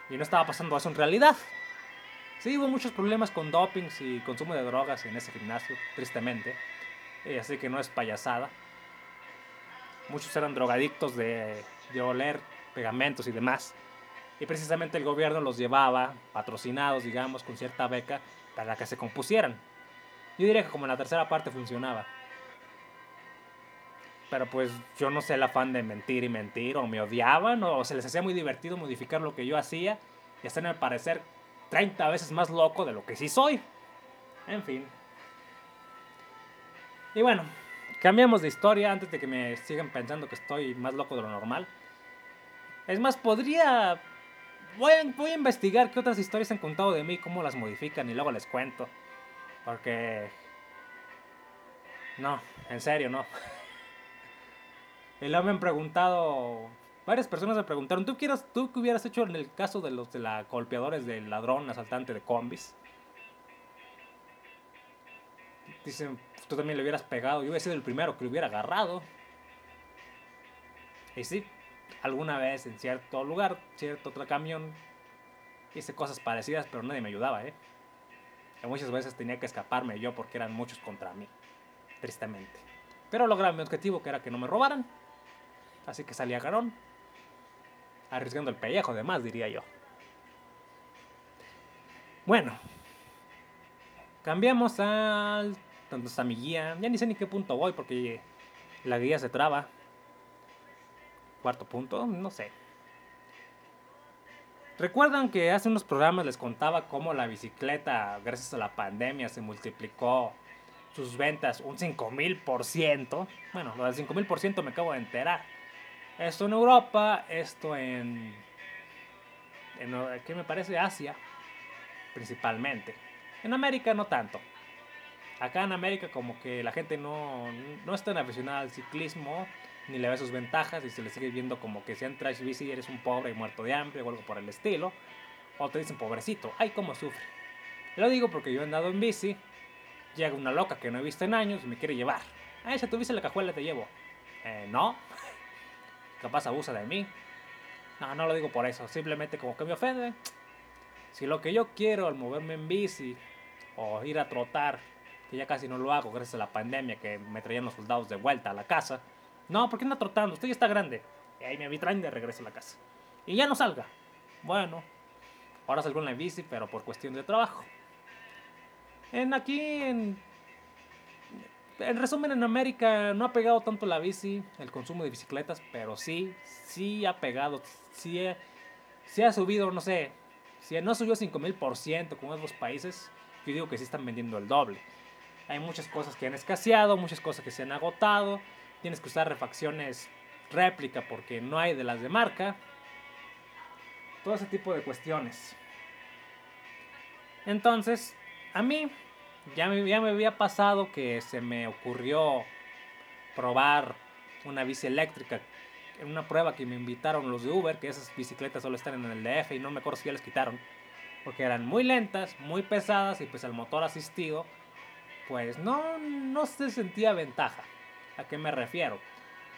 Y no estaba pasando eso en realidad. Sí, hubo muchos problemas con dopings y consumo de drogas en ese gimnasio, tristemente. Eh, así que no es payasada. Muchos eran drogadictos de, de oler pegamentos y demás. Y precisamente el gobierno los llevaba, patrocinados, digamos, con cierta beca, para que se compusieran. Yo diría que como en la tercera parte funcionaba. Pero pues yo no sé el afán de mentir y mentir, o me odiaban, o se les hacía muy divertido modificar lo que yo hacía, y el parecer 30 veces más loco de lo que sí soy. En fin. Y bueno, cambiamos de historia antes de que me sigan pensando que estoy más loco de lo normal. Es más, podría... Voy a, voy a investigar qué otras historias han contado de mí, cómo las modifican y luego les cuento. Porque... No, en serio, no. Y luego me han preguntado Varias personas me preguntaron, ¿tú, quieras, ¿tú qué hubieras hecho en el caso de los de la golpeadores del ladrón asaltante de combis? Dicen, tú también le hubieras pegado, yo hubiera sido el primero que lo hubiera agarrado. Y sí, alguna vez en cierto lugar, cierto otro camión, hice cosas parecidas, pero nadie me ayudaba, ¿eh? Y muchas veces tenía que escaparme yo porque eran muchos contra mí, tristemente. Pero logré mi objetivo, que era que no me robaran. Así que salí a garón arriesgando el pellejo, además, diría yo. Bueno, cambiamos al. Tanto está mi guía. Ya ni sé ni qué punto voy porque la guía se traba. Cuarto punto, no sé. ¿Recuerdan que hace unos programas les contaba cómo la bicicleta, gracias a la pandemia, se multiplicó sus ventas un 5000%? Bueno, lo del 5000% me acabo de enterar. Esto en Europa, esto en, en ¿qué me parece? Asia, principalmente. En América no tanto. Acá en América como que la gente no, no es tan aficionada al ciclismo, ni le ve sus ventajas y se le sigue viendo como que si entras bici eres un pobre muerto de hambre o algo por el estilo. O te dicen pobrecito, ay cómo sufre. Lo digo porque yo he andado en bici, llega una loca que no he visto en años y me quiere llevar. Ay, si tuviste la cajuela te llevo. Eh, no, capaz abusa de mí. No, no lo digo por eso, simplemente como que me ofende. Si lo que yo quiero al moverme en bici o ir a trotar, que ya casi no lo hago gracias a la pandemia que me traían los soldados de vuelta a la casa, No, ¿por qué anda trotando? Usted ya está grande. Y ahí me traen de regreso a la casa. Y ya no salga. Bueno, ahora salgo en la bici, pero por cuestión de trabajo. En aquí, en, en resumen, en América no ha pegado tanto la bici, el consumo de bicicletas, pero sí, sí ha pegado, sí, sí ha subido, no sé, si no subió 5000% como en otros países, yo digo que sí están vendiendo el doble. Hay muchas cosas que han escaseado, muchas cosas que se han agotado, tienes que usar refacciones réplica porque no hay de las de marca. Todo ese tipo de cuestiones. Entonces, a mí ya me, ya me había pasado que se me ocurrió probar una bici eléctrica en una prueba que me invitaron los de Uber, que esas bicicletas solo están en el DF y no me acuerdo si ya les quitaron, porque eran muy lentas, muy pesadas y pues el motor asistido, pues no, no se sentía ventaja. ¿A qué me refiero?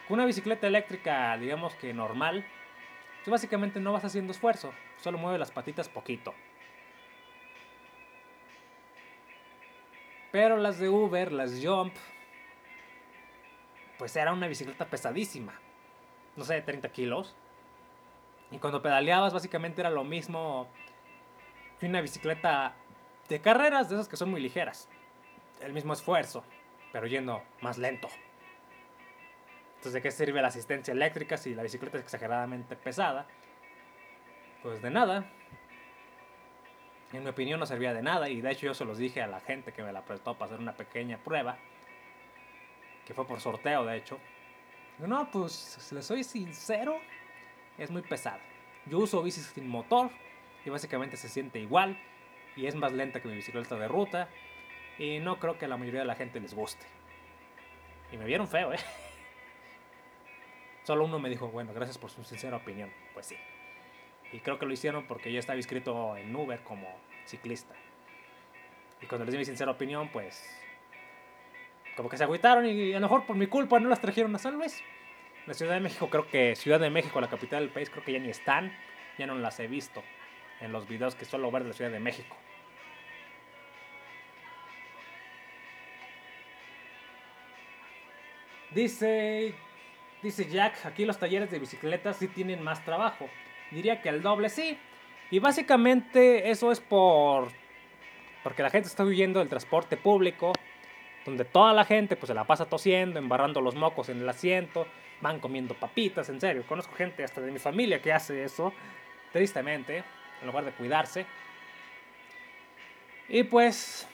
Con una bicicleta eléctrica, digamos que normal, tú básicamente no vas haciendo esfuerzo, solo mueve las patitas poquito. Pero las de Uber, las Jump, pues era una bicicleta pesadísima. No sé, 30 kilos. Y cuando pedaleabas básicamente era lo mismo que una bicicleta de carreras, de esas que son muy ligeras. El mismo esfuerzo, pero yendo más lento. Entonces, ¿de qué sirve la asistencia eléctrica si la bicicleta es exageradamente pesada? Pues de nada. En mi opinión no servía de nada y de hecho yo se los dije a la gente que me la prestó para hacer una pequeña prueba, que fue por sorteo de hecho. No, pues si les soy sincero, es muy pesada. Yo uso bicis sin motor y básicamente se siente igual y es más lenta que mi bicicleta de ruta y no creo que la mayoría de la gente les guste. Y me vieron feo, ¿eh? Solo uno me dijo, bueno, gracias por su sincera opinión. Pues sí. Y creo que lo hicieron porque yo estaba inscrito en Uber como ciclista. Y cuando les di mi sincera opinión, pues como que se agüitaron y a lo mejor por mi culpa no las trajeron a San Luis. La Ciudad de México, creo que Ciudad de México, la capital del país, creo que ya ni están. Ya no las he visto en los videos que suelo ver de la Ciudad de México. Dice, dice Jack, aquí los talleres de bicicletas sí tienen más trabajo. Diría que el doble sí. Y básicamente eso es por porque la gente está huyendo del transporte público, donde toda la gente pues se la pasa tosiendo, embarrando los mocos en el asiento, van comiendo papitas, en serio. Conozco gente hasta de mi familia que hace eso, tristemente, en lugar de cuidarse. Y pues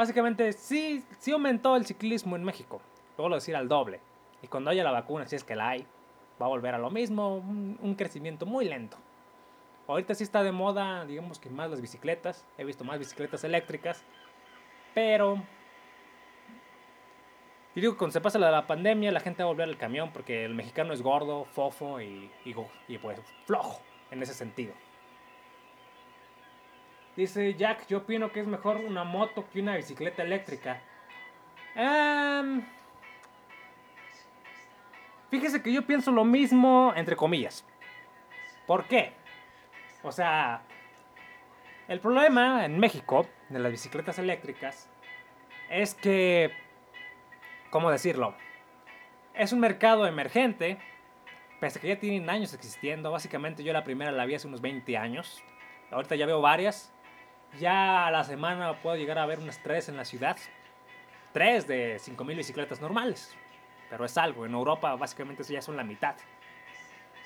básicamente sí, sí aumentó el ciclismo en México. Lo decir al doble. Y cuando haya la vacuna, si es que la hay, va a volver a lo mismo, un, crecimiento muy lento. Ahorita sí está de moda, digamos que más las bicicletas, he visto más bicicletas eléctricas, pero y digo, cuando se pasa la la pandemia, la gente va a volver al camión porque el mexicano es gordo, fofo y, y, pues flojo en ese sentido. Dice Jack, yo opino que es mejor una moto que una bicicleta eléctrica. Um, Fíjese que yo pienso lo mismo, entre comillas. ¿Por qué? O sea, el problema en México de las bicicletas eléctricas es que, ¿cómo decirlo? Es un mercado emergente, pese a que ya tienen años existiendo. Básicamente yo la primera la vi hace unos 20 años. Ahorita ya veo varias. Ya a la semana puedo llegar a ver unas 3 en la ciudad. 3 de 5.000 bicicletas normales pero es algo. En Europa básicamente ya son la mitad.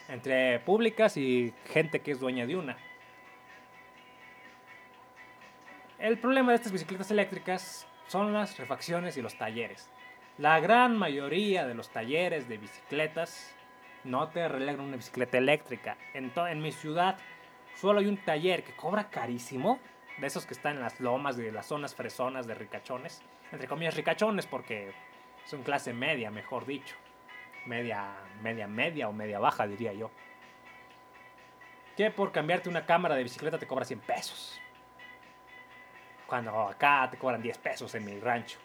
Entre públicas y gente que es dueña de una. El problema de estas bicicletas eléctricas son las refacciones y los talleres. La gran mayoría de los talleres de bicicletas no te arreglan una bicicleta eléctrica. En, en mi ciudad solo hay un taller que cobra carísimo, de esos que están en las lomas de las zonas fresonas de ricachones. Entre comillas ricachones porque son clase media, mejor dicho. Media, media, media o media baja, diría yo. Que por cambiarte una cámara de bicicleta te cobra 100 pesos. Cuando acá te cobran 10 pesos en mi rancho.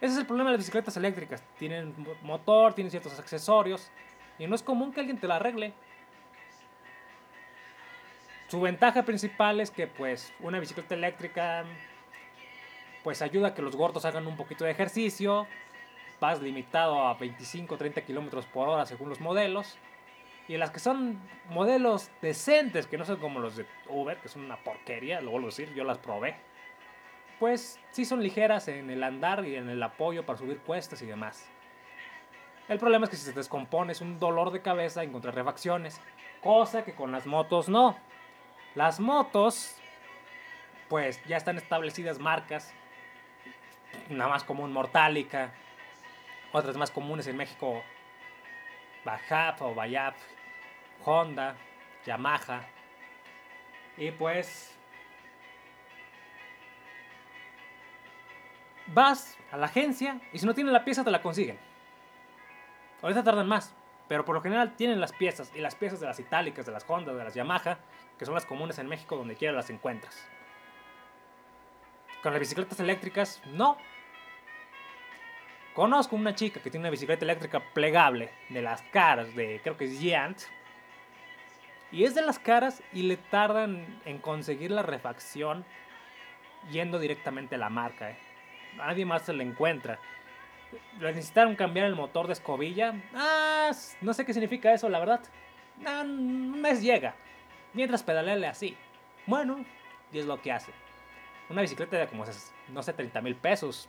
Ese es el problema de las bicicletas eléctricas. Tienen motor, tienen ciertos accesorios. Y no es común que alguien te la arregle. Su ventaja principal es que pues una bicicleta eléctrica pues ayuda a que los gordos hagan un poquito de ejercicio, vas limitado a 25 30 kilómetros por hora según los modelos. Y las que son modelos decentes, que no son como los de Uber, que son una porquería, lo vuelvo a decir, yo las probé. Pues sí son ligeras en el andar y en el apoyo para subir cuestas y demás. El problema es que si se descompone es un dolor de cabeza encontrar refacciones, cosa que con las motos no. Las motos, pues ya están establecidas marcas, nada más común Mortálica, otras más comunes en México, Bajap o Bayap, Honda, Yamaha. Y pues vas a la agencia y si no tienen la pieza te la consiguen. Ahorita tardan más, pero por lo general tienen las piezas y las piezas de las itálicas, de las Honda, de las Yamaha, que son las comunes en México donde quiera las encuentras. Con las bicicletas eléctricas, no. Conozco una chica que tiene una bicicleta eléctrica plegable de las caras de, creo que es Giant. Y es de las caras y le tardan en conseguir la refacción yendo directamente a la marca. Eh. Nadie más se la encuentra. Necesitaron cambiar el motor de escobilla. Ah, no sé qué significa eso, la verdad. No, un mes llega. Mientras pedalearle así. Bueno, y es lo que hace. Una bicicleta de como, no sé, 30 mil pesos.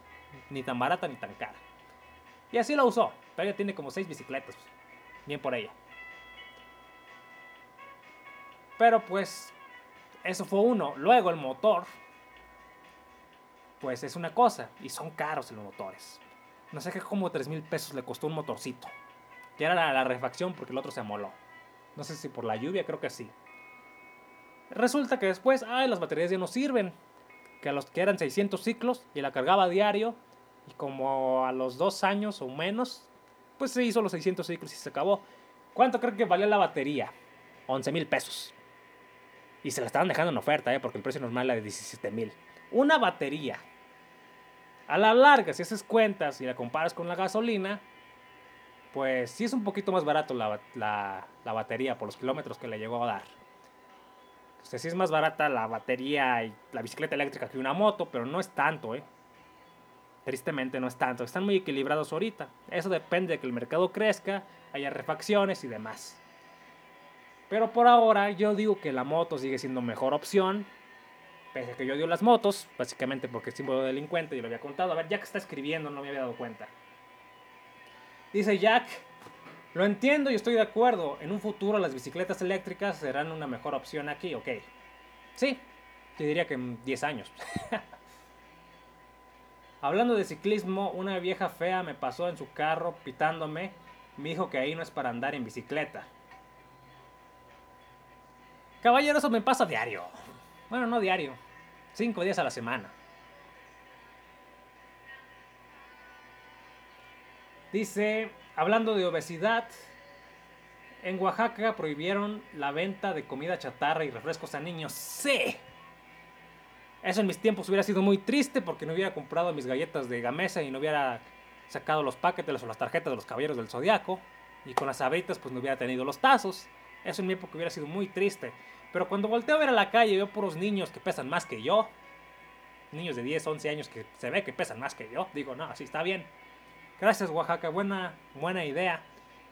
Ni tan barata ni tan cara. Y así lo usó. Pero ella tiene como 6 bicicletas. Bien por ella. Pero pues, eso fue uno. Luego el motor, pues es una cosa. Y son caros los motores. No sé qué como 3 mil pesos le costó un motorcito. Que era la, refacción porque el otro se amoló. No sé si por la lluvia, creo que sí. Resulta que después, ay, las baterías ya no sirven que a los que eran 600 ciclos y la cargaba diario y como a los dos años o menos, pues se hizo los 600 ciclos y se acabó. ¿Cuánto creo que valía la batería? 11 mil pesos. Y se la estaban dejando en oferta, ¿eh? porque el precio normal era de 17 mil. Una batería. A la larga, si haces cuentas y la comparas con la gasolina, pues sí es un poquito más barato la, la, la batería por los kilómetros que le llegó a dar. O sí es más barata la batería y la bicicleta eléctrica que una moto, pero no es tanto, ¿eh? Tristemente no es tanto. Están muy equilibrados ahorita. Eso depende de que el mercado crezca, haya refacciones y demás. Pero por ahora yo digo que la moto sigue siendo mejor opción. Pese a que yo odio las motos, básicamente porque es símbolo de delincuente, yo lo había contado. A ver, Jack está escribiendo, no me había dado cuenta. Dice Jack, lo entiendo y estoy de acuerdo. En un futuro las bicicletas eléctricas serán una mejor opción aquí, ok. Sí, te diría que en 10 años. Hablando de ciclismo, una vieja fea me pasó en su carro pitándome. Me dijo que ahí no es para andar en bicicleta. Caballero, eso me pasa diario. Bueno, no diario. Cinco días a la semana. Dice, Hablando de obesidad, en Oaxaca prohibieron la venta de comida chatarra y refrescos a niños. ¡Sí! Eso en mis tiempos hubiera sido muy triste porque no hubiera comprado mis galletas de gamesa y no hubiera sacado los paquetes o las tarjetas de los caballeros del zodiaco. Y con las abritas pues no hubiera tenido los tazos. Eso en mi época hubiera sido muy triste. Pero cuando volteo a ver a la calle veo puros niños que pesan más que yo. Niños de 10, 11 años que se ve que pesan más que yo. Digo, no, así está bien. Gracias Oaxaca, buena, buena idea.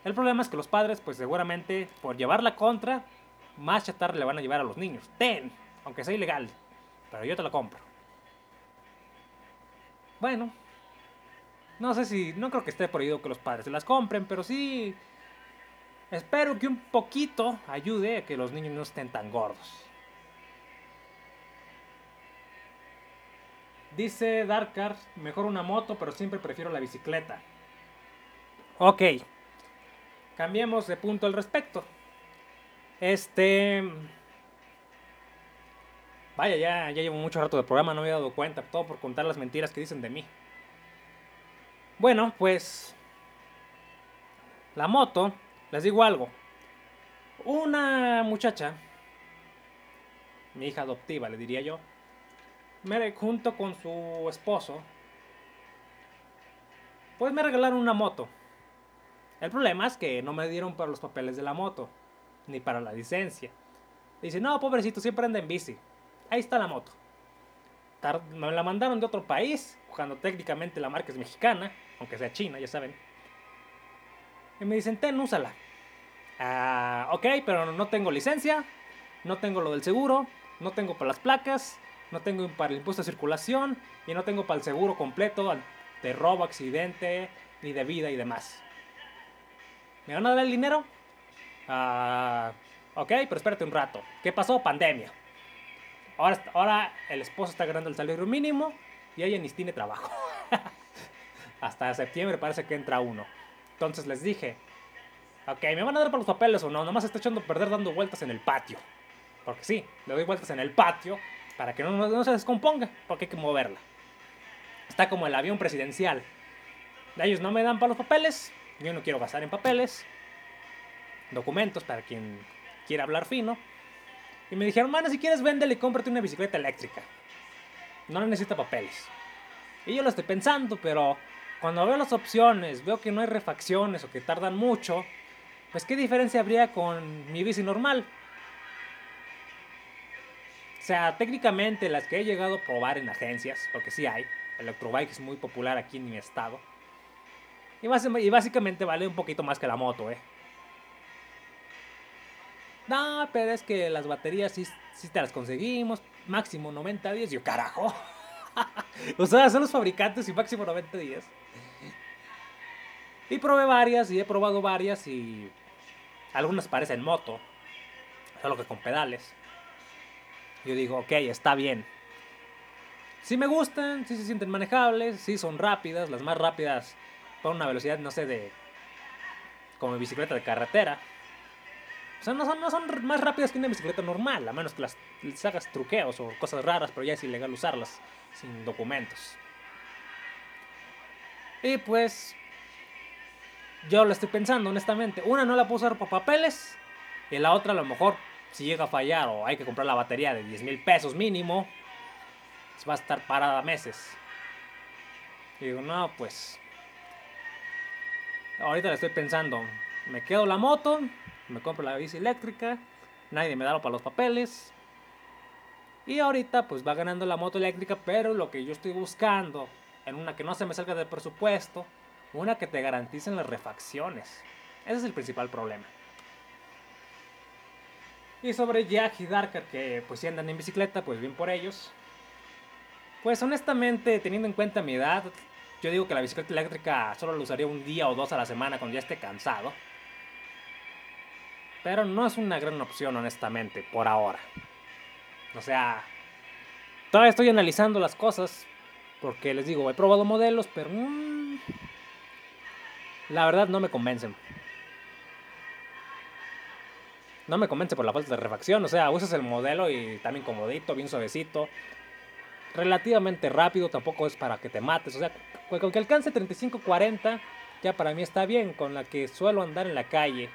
El problema es que los padres, pues seguramente por llevar la contra, más chatarra le van a llevar a los niños. Ten, aunque sea ilegal, pero yo te la compro. Bueno, no sé si, no creo que esté prohibido que los padres se las compren, pero sí espero que un poquito ayude a que los niños no estén tan gordos. Dice Darkar, mejor una moto, pero siempre prefiero la bicicleta. Ok. Cambiemos de punto al respecto. Este... Vaya, ya, llevo mucho rato de programa, no me he dado cuenta, todo por contar las mentiras que dicen de mí. Bueno, pues... La moto, les digo algo. Una muchacha, mi hija adoptiva, le diría yo, me, junto con su esposo, pues me regalaron una moto. El problema es que no me dieron para los papeles de la moto, ni para la licencia. Dice, no, pobrecito, siempre anda en bici. Ahí está la moto. me la mandaron de otro país, cuando técnicamente la marca es mexicana, aunque sea china, ya saben. Y me dicen, ten, úsala. Ah, ok, pero no tengo licencia, no tengo lo del seguro, no tengo para las placas, no tengo para el impuesto de circulación y no tengo para el seguro completo de robo, accidente, ni de vida y demás. ¿Me van a dar el dinero? Ah, ok, pero espérate un rato. ¿Qué pasó? Pandemia. Ahora, ahora el esposo está ganando el salario mínimo y ella ni tiene trabajo. Hasta septiembre parece que entra uno. Entonces les dije, ok, ¿me van a dar para los papeles o no? Nomás está echando a perder dando vueltas en el patio. Porque sí, le doy vueltas en el patio para que no, se descomponga, porque hay que moverla. Está como el avión presidencial. Ellos no me dan para los papeles, yo no quiero gastar en papeles, documentos para quien quiera hablar fino. Y me dijeron, mano, si quieres véndele y cómprate una bicicleta eléctrica. No necesita papeles. Y yo lo estoy pensando, pero cuando veo las opciones, veo que no hay refacciones o que tardan mucho, pues qué diferencia habría con mi bici normal. O sea, técnicamente las que he llegado a probar en agencias, porque sí hay, Electrobike es muy popular aquí en mi estado. Y, básicamente vale un poquito más que la moto, ¿eh? No, pero es que las baterías sí, te las conseguimos. Máximo 90 días. Yo, carajo. o sea, son los fabricantes y máximo 90 días. Y probé varias y he probado varias y algunas parecen moto. Solo que con pedales. Yo digo, ok, está bien. Sí me gustan, sí se sienten manejables, sí son rápidas, las más rápidas por una velocidad, no sé, de... como bicicleta de carretera. O sea, no son, no son más rápidas que una bicicleta normal, a menos que las, hagas truqueos o cosas raras, pero ya es ilegal usarlas sin documentos. Y pues, yo lo estoy pensando, honestamente. Una no la puedo usar por papeles, y la otra a lo mejor, si llega a fallar o hay que comprar la batería de 10 mil pesos mínimo, va a estar parada meses. Y digo, no, pues, ahorita le estoy pensando, me quedo la moto me compro la bici eléctrica, nadie me da para los papeles. Y ahorita pues va ganando la moto eléctrica, pero lo que yo estoy buscando, en una que no se me salga del presupuesto, una que te garanticen las refacciones. Ese es el principal problema. Y sobre Jack y Darker, que pues si andan en bicicleta, pues bien por ellos. Pues honestamente, teniendo en cuenta mi edad, yo digo que la bicicleta eléctrica solo la usaría un día o dos a la semana cuando ya esté cansado. Pero no es una gran opción, honestamente, por ahora. O sea, todavía estoy analizando las cosas. Porque les digo, he probado modelos, pero... Mm, la verdad no me convencen. No me convence por la falta de refacción. O sea, usas el modelo y también comodito, bien suavecito. Relativamente rápido, tampoco es para que te mates. O sea, con que alcance 35-40, ya para mí está bien. Con la que suelo andar en la calle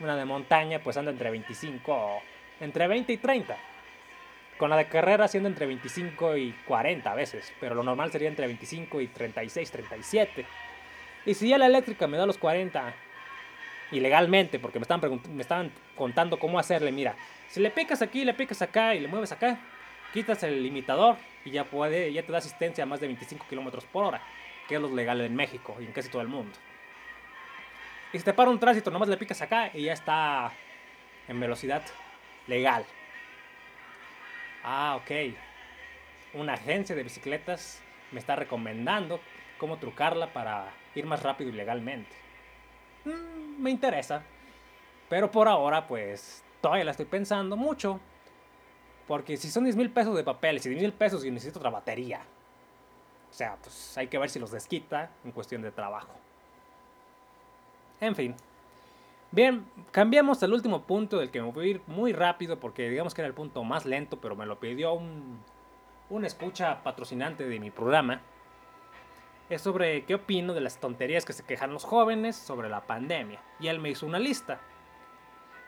una de montaña pues anda entre 25, entre 20 y 30. Con la de carrera siendo entre 25 y 40 a veces, pero lo normal sería entre 25 y 36, 37. Y si ya la eléctrica me da los 40 ilegalmente, porque me estaban, me estaban contando cómo hacerle, mira, si le picas aquí, le picas acá y le mueves acá, quitas el limitador y ya puede, ya te da asistencia a más de 25 kilómetros por hora, que es lo legal en México y en casi todo el mundo. Y si te para un tránsito, nomás le picas acá y ya está en velocidad legal. Ah, ok. Una agencia de bicicletas me está recomendando cómo trucarla para ir más rápido y legalmente. Mm, me interesa. Pero por ahora, pues, todavía la estoy pensando mucho. Porque si son 10 mil pesos de papel, si 10 mil pesos y necesito otra batería. O sea, pues hay que ver si los desquita en cuestión de trabajo. En fin. Bien, cambiamos al último punto del que me voy a ir muy rápido porque digamos que era el punto más lento, pero me lo pidió un, un escucha patrocinante de mi programa. Es sobre qué opino de las tonterías que se quejan los jóvenes sobre la pandemia. Y él me hizo una lista.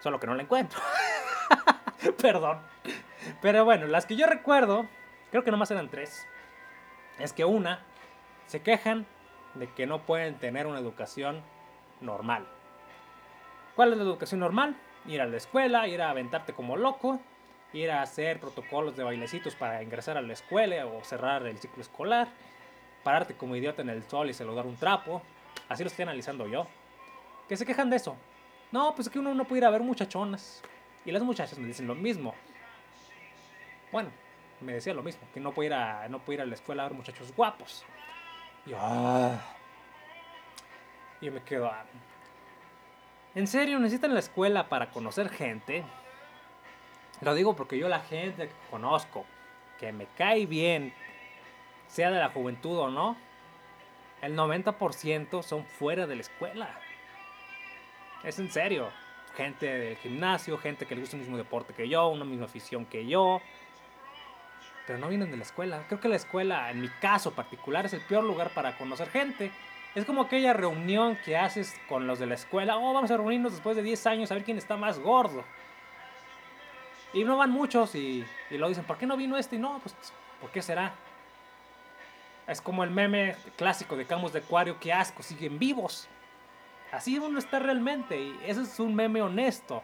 Solo que no la encuentro. Perdón. Pero bueno, las que yo recuerdo, creo que nomás eran tres. Es que una, se quejan de que no pueden tener una educación normal. ¿Cuál es la educación normal? Ir a la escuela, ir a aventarte como loco ir a hacer protocolos de bailecitos para ingresar a la escuela o cerrar el ciclo escolar, pararte como idiota en el sol y saludar un trapo. Así lo estoy analizando yo. Que se quejan de eso. No, pues es que uno no puede ir a ver muchachonas. Y las muchachas me dicen lo mismo. Bueno, me decía lo mismo, que no puede ir a, no puede ir a la escuela a ver muchachos guapos. Y yo, ah. Yo me quedo, ah. ¿En serio necesitan la escuela para conocer gente? Lo digo porque yo la gente que conozco, que me cae bien, sea de la juventud o no, el 90% son fuera de la escuela. Es en serio. Gente del gimnasio, gente que le gusta el mismo deporte que yo, una misma afición que yo. Pero no vienen de la escuela. Creo que la escuela, en mi caso particular, es el peor lugar para conocer gente. Es como aquella reunión que haces con los de la escuela. Oh, vamos a reunirnos después de 10 años a ver quién está más gordo. Y no van muchos y, lo dicen, ¿por qué no vino este? Y no, pues, ¿por qué será? Es como el meme clásico de Camus de Acuario, que asco, siguen vivos. Así uno está realmente y eso es un meme honesto.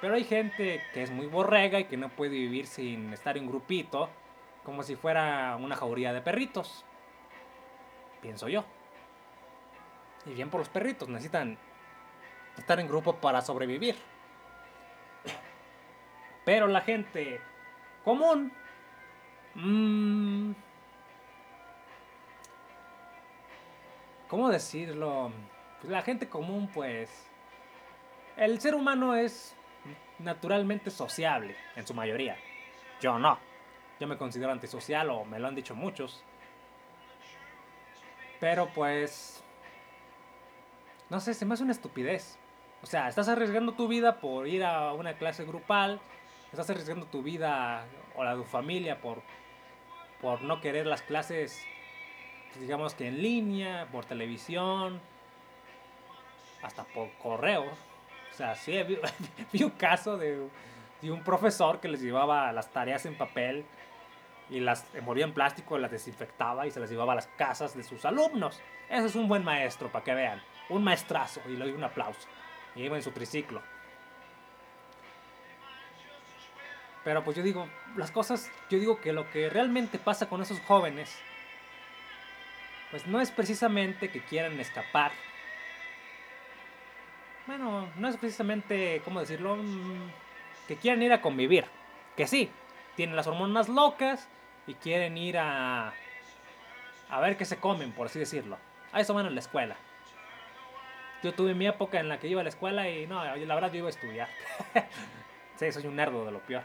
Pero hay gente que es muy borrega y que no puede vivir sin estar en grupito, como si fuera una jauría de perritos. Pienso yo. Y bien por los perritos, necesitan estar en grupo para sobrevivir. Pero la gente común... Mmm, ¿Cómo decirlo? Pues la gente común, pues... El ser humano es naturalmente sociable, en su mayoría. Yo no. Yo me considero antisocial o me lo han dicho muchos. Pero pues... No sé, se me hace una estupidez. O sea, estás arriesgando tu vida por ir a una clase grupal estás arriesgando tu vida o la de tu familia por, por no querer las clases, digamos que en línea, por televisión, hasta por correo. O sea, sí, vi, un caso de, de, un profesor que les llevaba las tareas en papel y las envolvía en plástico, las desinfectaba y se las llevaba a las casas de sus alumnos. Ese es un buen maestro, para que vean. Un maestrazo, y le doy un aplauso. Y iba en su triciclo. Pero pues yo digo, las cosas, yo digo que lo que realmente pasa con esos jóvenes, pues no es precisamente que quieran escapar. Bueno, no es precisamente, ¿cómo decirlo? Mm, que quieran ir a convivir. Que sí, tienen las hormonas locas y quieren ir a... A ver qué se comen, por así decirlo. A eso van a la escuela. Yo tuve mi época en la que iba a la escuela y no, la verdad yo iba a estudiar. sí, soy un nerdo de lo peor.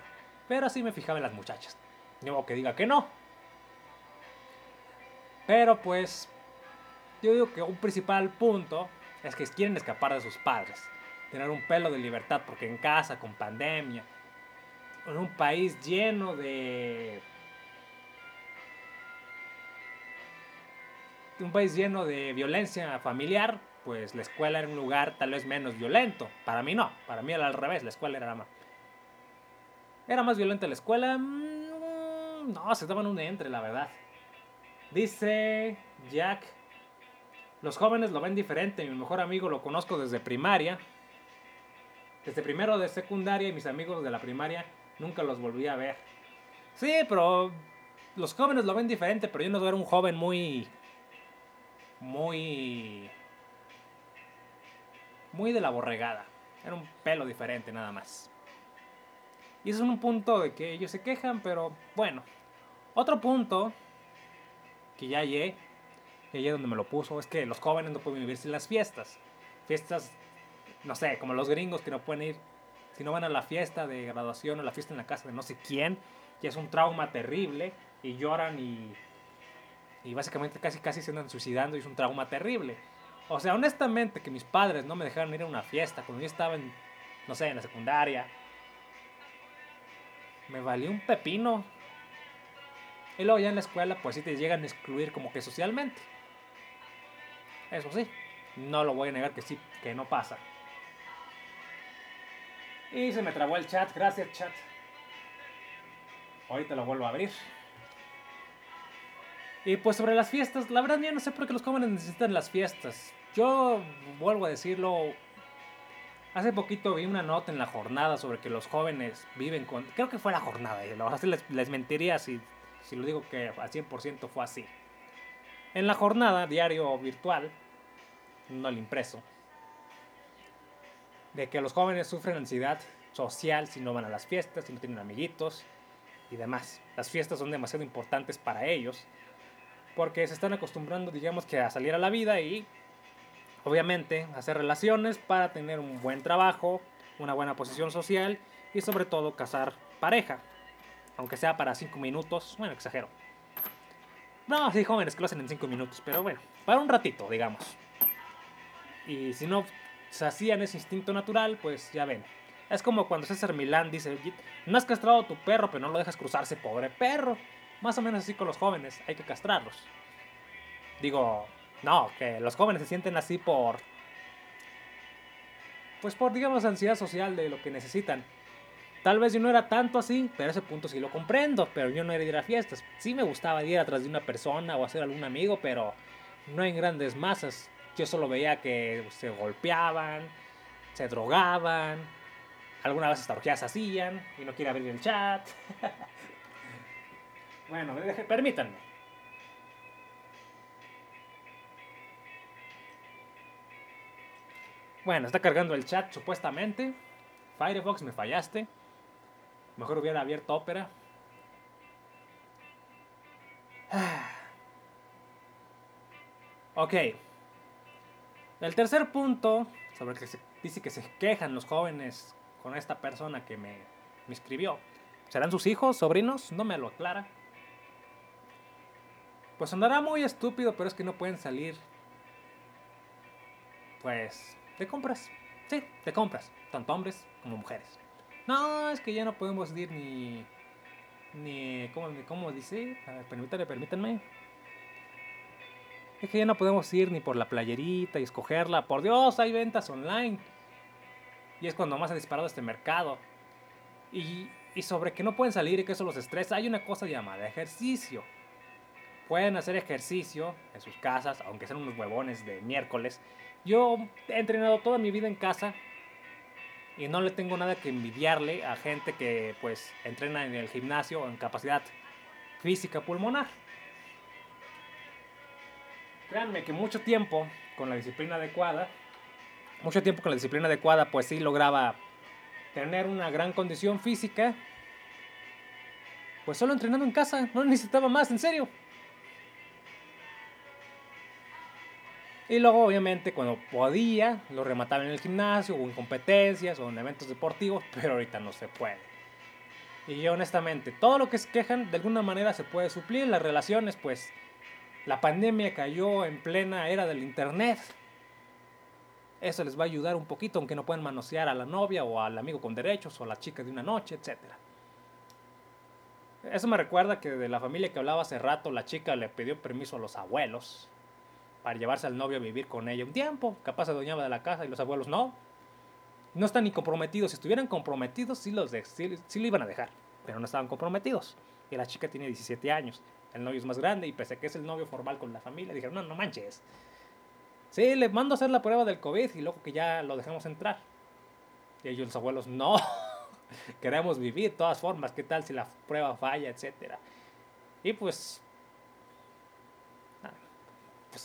Pero así me fijaba en las muchachas. Ni que diga que no. Pero pues, yo digo que un principal punto es que quieren escapar de sus padres. Tener un pelo de libertad, porque en casa, con pandemia, en un país lleno de... Un país lleno de violencia familiar, pues la escuela era un lugar tal vez menos violento. Para mí no, para mí era al revés, la escuela era más ¿Era más violenta la escuela? Mm, no, se daban un entre, la verdad. Dice Jack. Los jóvenes lo ven diferente. Mi mejor amigo lo conozco desde primaria. Desde primero de secundaria y mis amigos de la primaria nunca los volví a ver. Sí, pero los jóvenes lo ven diferente, pero yo no era un joven muy... Muy... Muy de la borregada. Era un pelo diferente nada más. Y eso es un punto de que ellos se quejan, pero bueno. Otro punto que ya llegué, ya donde me lo puso, es que los jóvenes no pueden vivir sin las fiestas. Fiestas, no sé, como los gringos que no pueden ir, si no van a la fiesta de graduación o la fiesta en la casa de no sé quién, es un trauma terrible, y lloran y, y básicamente casi casi se andan suicidando y es un trauma terrible. O sea, honestamente que mis padres no me dejaron ir a una fiesta cuando yo estaba en, no sé, en la secundaria me valió un pepino. Y luego ya en la escuela, pues sí te llegan a excluir como que socialmente. Eso sí, no lo voy a negar que sí, que no pasa. Y se me trabó el chat, gracias chat. Ahorita lo vuelvo a abrir. Y pues sobre las fiestas, la verdad yo no sé por qué los jóvenes necesitan las fiestas. Yo vuelvo a decirlo, Hace poquito vi una nota en la jornada sobre que los jóvenes viven con... Creo que fue la jornada, y lo les, les mentiría si, si lo digo que al 100% fue así. En la jornada, diario virtual, no el impreso, de que los jóvenes sufren ansiedad social si no van a las fiestas, si no tienen amiguitos y demás. Las fiestas son demasiado importantes para ellos porque se están acostumbrando, digamos que a salir a la vida y obviamente hacer relaciones para tener un buen trabajo, una buena posición social y sobre todo casar pareja, aunque sea para 5 minutos, bueno, exagero. No, sí, jóvenes que lo hacen en 5 minutos, pero bueno, para un ratito, digamos. Y si no se hacían ese instinto natural, pues ya ven. Es como cuando César Milán dice, no has castrado a tu perro, pero no lo dejas cruzarse, pobre perro. Más o menos así con los jóvenes, hay que castrarlos. Digo, no, que los jóvenes se sienten así por... Pues por, digamos, ansiedad social de lo que necesitan. Tal vez yo no era tanto así, pero ese punto sí lo comprendo. Pero yo no era ir a fiestas. Sí me gustaba ir atrás de una persona o hacer algún amigo, pero no en grandes masas. Yo solo veía que se golpeaban, se drogaban, algunas veces orgías hacían y no quiere abrir el chat. bueno, permítanme. Bueno, está cargando el chat supuestamente. Firefox, me fallaste. Mejor hubiera abierto Opera. ok. El tercer punto, sobre el que se dice que se quejan los jóvenes con esta persona que me, me escribió. ¿Serán sus hijos, sobrinos? No me lo aclara. Pues andará muy estúpido, pero es que no pueden salir. Pues, de compras. Sí, de compras. Tanto hombres como mujeres. No, es que ya no podemos ir ni. Ni. ¿Cómo, cómo dice? permítanme, permítanme. Es que ya no podemos ir ni por la playerita y escogerla. Por Dios, hay ventas online. Y es cuando más ha disparado este mercado. Y, y sobre que no pueden salir y que eso los estresa, hay una cosa llamada ejercicio. Pueden hacer ejercicio en sus casas, aunque sean unos huevones de miércoles. Yo he entrenado toda mi vida en casa y no le tengo nada que envidiarle a gente que pues entrena en el gimnasio en capacidad física pulmonar. Créanme que mucho tiempo, con la disciplina adecuada, mucho tiempo con la disciplina adecuada, pues sí lograba tener una gran condición física. Pues solo entrenando en casa, no necesitaba más, en serio. Y luego, obviamente, cuando podía, lo remataba en el gimnasio o en competencias o en eventos deportivos, pero ahorita no se puede. Y yo, honestamente, todo lo que se quejan, de alguna manera se puede suplir. Las relaciones, pues, la pandemia cayó en plena era del Internet. Eso les va a ayudar un poquito, aunque no puedan manosear a la novia o al amigo con derechos o a la chica de una noche, etc. Eso me recuerda que de la familia que hablaba hace rato, la chica le pidió permiso a los abuelos para llevarse al novio a vivir con ella un tiempo. Capaz se doñaba de la casa y los abuelos no. No están ni comprometidos. Si estuvieran comprometidos, sí, los sí lo iban a dejar, pero no estaban comprometidos. Y la chica tiene 17 años el novio es más grande y pese a que es el novio formal con la familia, dijeron, no, no manches. Sí, le mando a hacer la prueba del COVID y luego que ya lo dejamos entrar. Y ellos los abuelos, no, queremos vivir de todas formas, ¿qué tal si la prueba falla, etcétera? Y pues,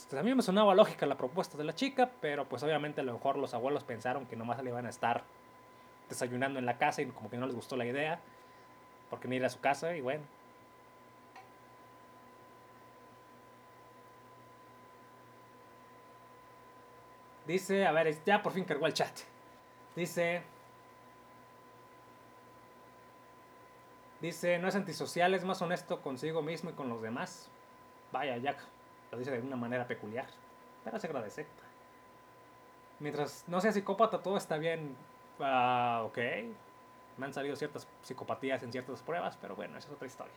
pues a mí me sonaba lógica la propuesta de la chica, pero pues obviamente a lo mejor los abuelos pensaron que nomás le iban a estar desayunando en la casa y como que no les gustó la idea, porque no ir a su casa y bueno, Dice, a ver, ya por fin cargó el chat. Dice, dice, no es antisocial, es más honesto consigo mismo y con los demás. Vaya, Jack, lo dice de una manera peculiar, pero se agradece. Mientras no sea psicópata, todo está bien. Uh, ok, me han salido ciertas psicopatías en ciertas pruebas, pero bueno, esa es otra historia.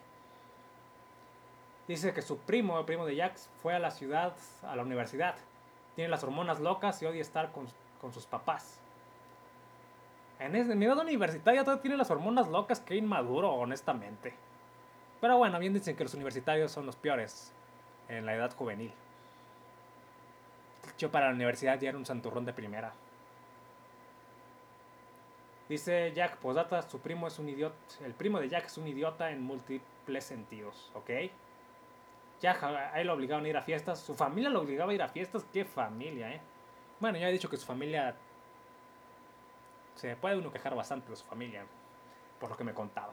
Dice que su primo, el primo de Jack, fue a la ciudad, a la universidad tiene las hormonas locas y odia estar con, sus papás. En, mi edad universitaria todavía tiene las hormonas locas, que inmaduro, honestamente. Pero bueno, bien dicen que los universitarios son los peores en la edad juvenil. Yo para la universidad ya era un santurrón de primera. Dice Jack, posdata, su primo es un idiota. El primo de Jack es un idiota en múltiples sentidos, ¿ok? Jack, a él lo obligaron a ir a fiestas. Su familia lo obligaba a ir a fiestas. ¿Qué familia, eh? Bueno, ya he dicho que su familia. Se puede uno quejar bastante de su familia, por lo que me contaba.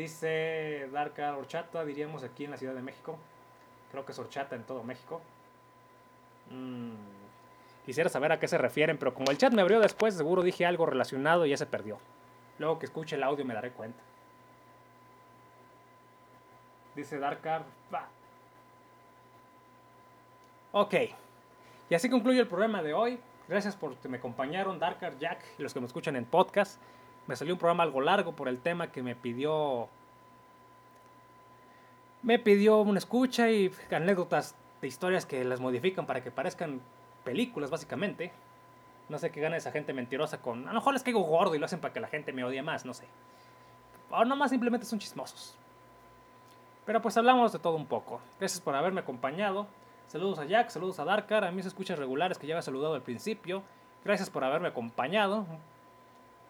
Dice Darka Horchata, diríamos aquí en la Ciudad de México. Creo que es horchata en todo México. Mm, quisiera saber a qué se refieren, pero como el chat me abrió después, seguro dije algo relacionado y ya se perdió. Luego que escuche el audio me daré cuenta. Dice Darkar. Ok. Y así concluye el programa de hoy. Gracias por que me acompañaron, Darkar, Jack y los que me escuchan en podcast. Me salió un programa algo largo por el tema que me pidió. Me pidió una escucha y anécdotas de historias que las modifican para que parezcan películas, básicamente. No sé qué gana esa gente mentirosa con. A lo mejor les caigo gordo y lo hacen para que la gente me odie más, no sé. O nomás simplemente son chismosos. Pero pues hablamos de todo un poco. Gracias por haberme acompañado. Saludos a Jack, saludos a Darkar, a mis escuchas regulares que ya había saludado al principio. Gracias por haberme acompañado.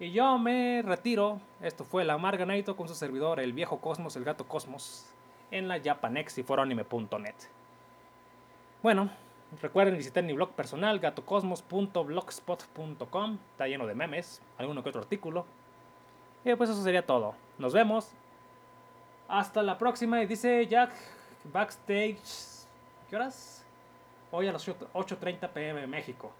Y yo me retiro. Esto fue la Amarganaito con su servidor, el viejo Cosmos, el gato Cosmos, en la Japanex y foronime.net. Bueno, recuerden visitar mi blog personal, gatocosmos.blogspot.com. Está lleno de memes, alguno que otro artículo. Y pues eso sería todo. Nos vemos. Hasta la próxima. Y dice Jack, backstage. ¿Qué horas? Hoy a las 8.30 pm México.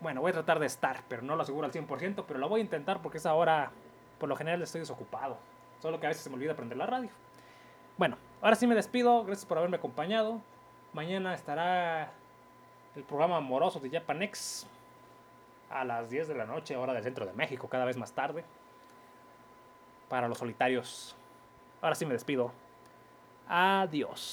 Bueno, voy a tratar de estar, pero no lo aseguro al 100%, pero lo voy a intentar porque esa hora, por lo general, estoy desocupado. Solo que a veces se me olvida prender la radio. Bueno, ahora sí me despido. Gracias por haberme acompañado. Mañana estará el programa amoroso de Japanex a las 10 de la noche, hora del centro de México, cada vez más tarde. Para los solitarios. Ahora sí me despido. Adiós.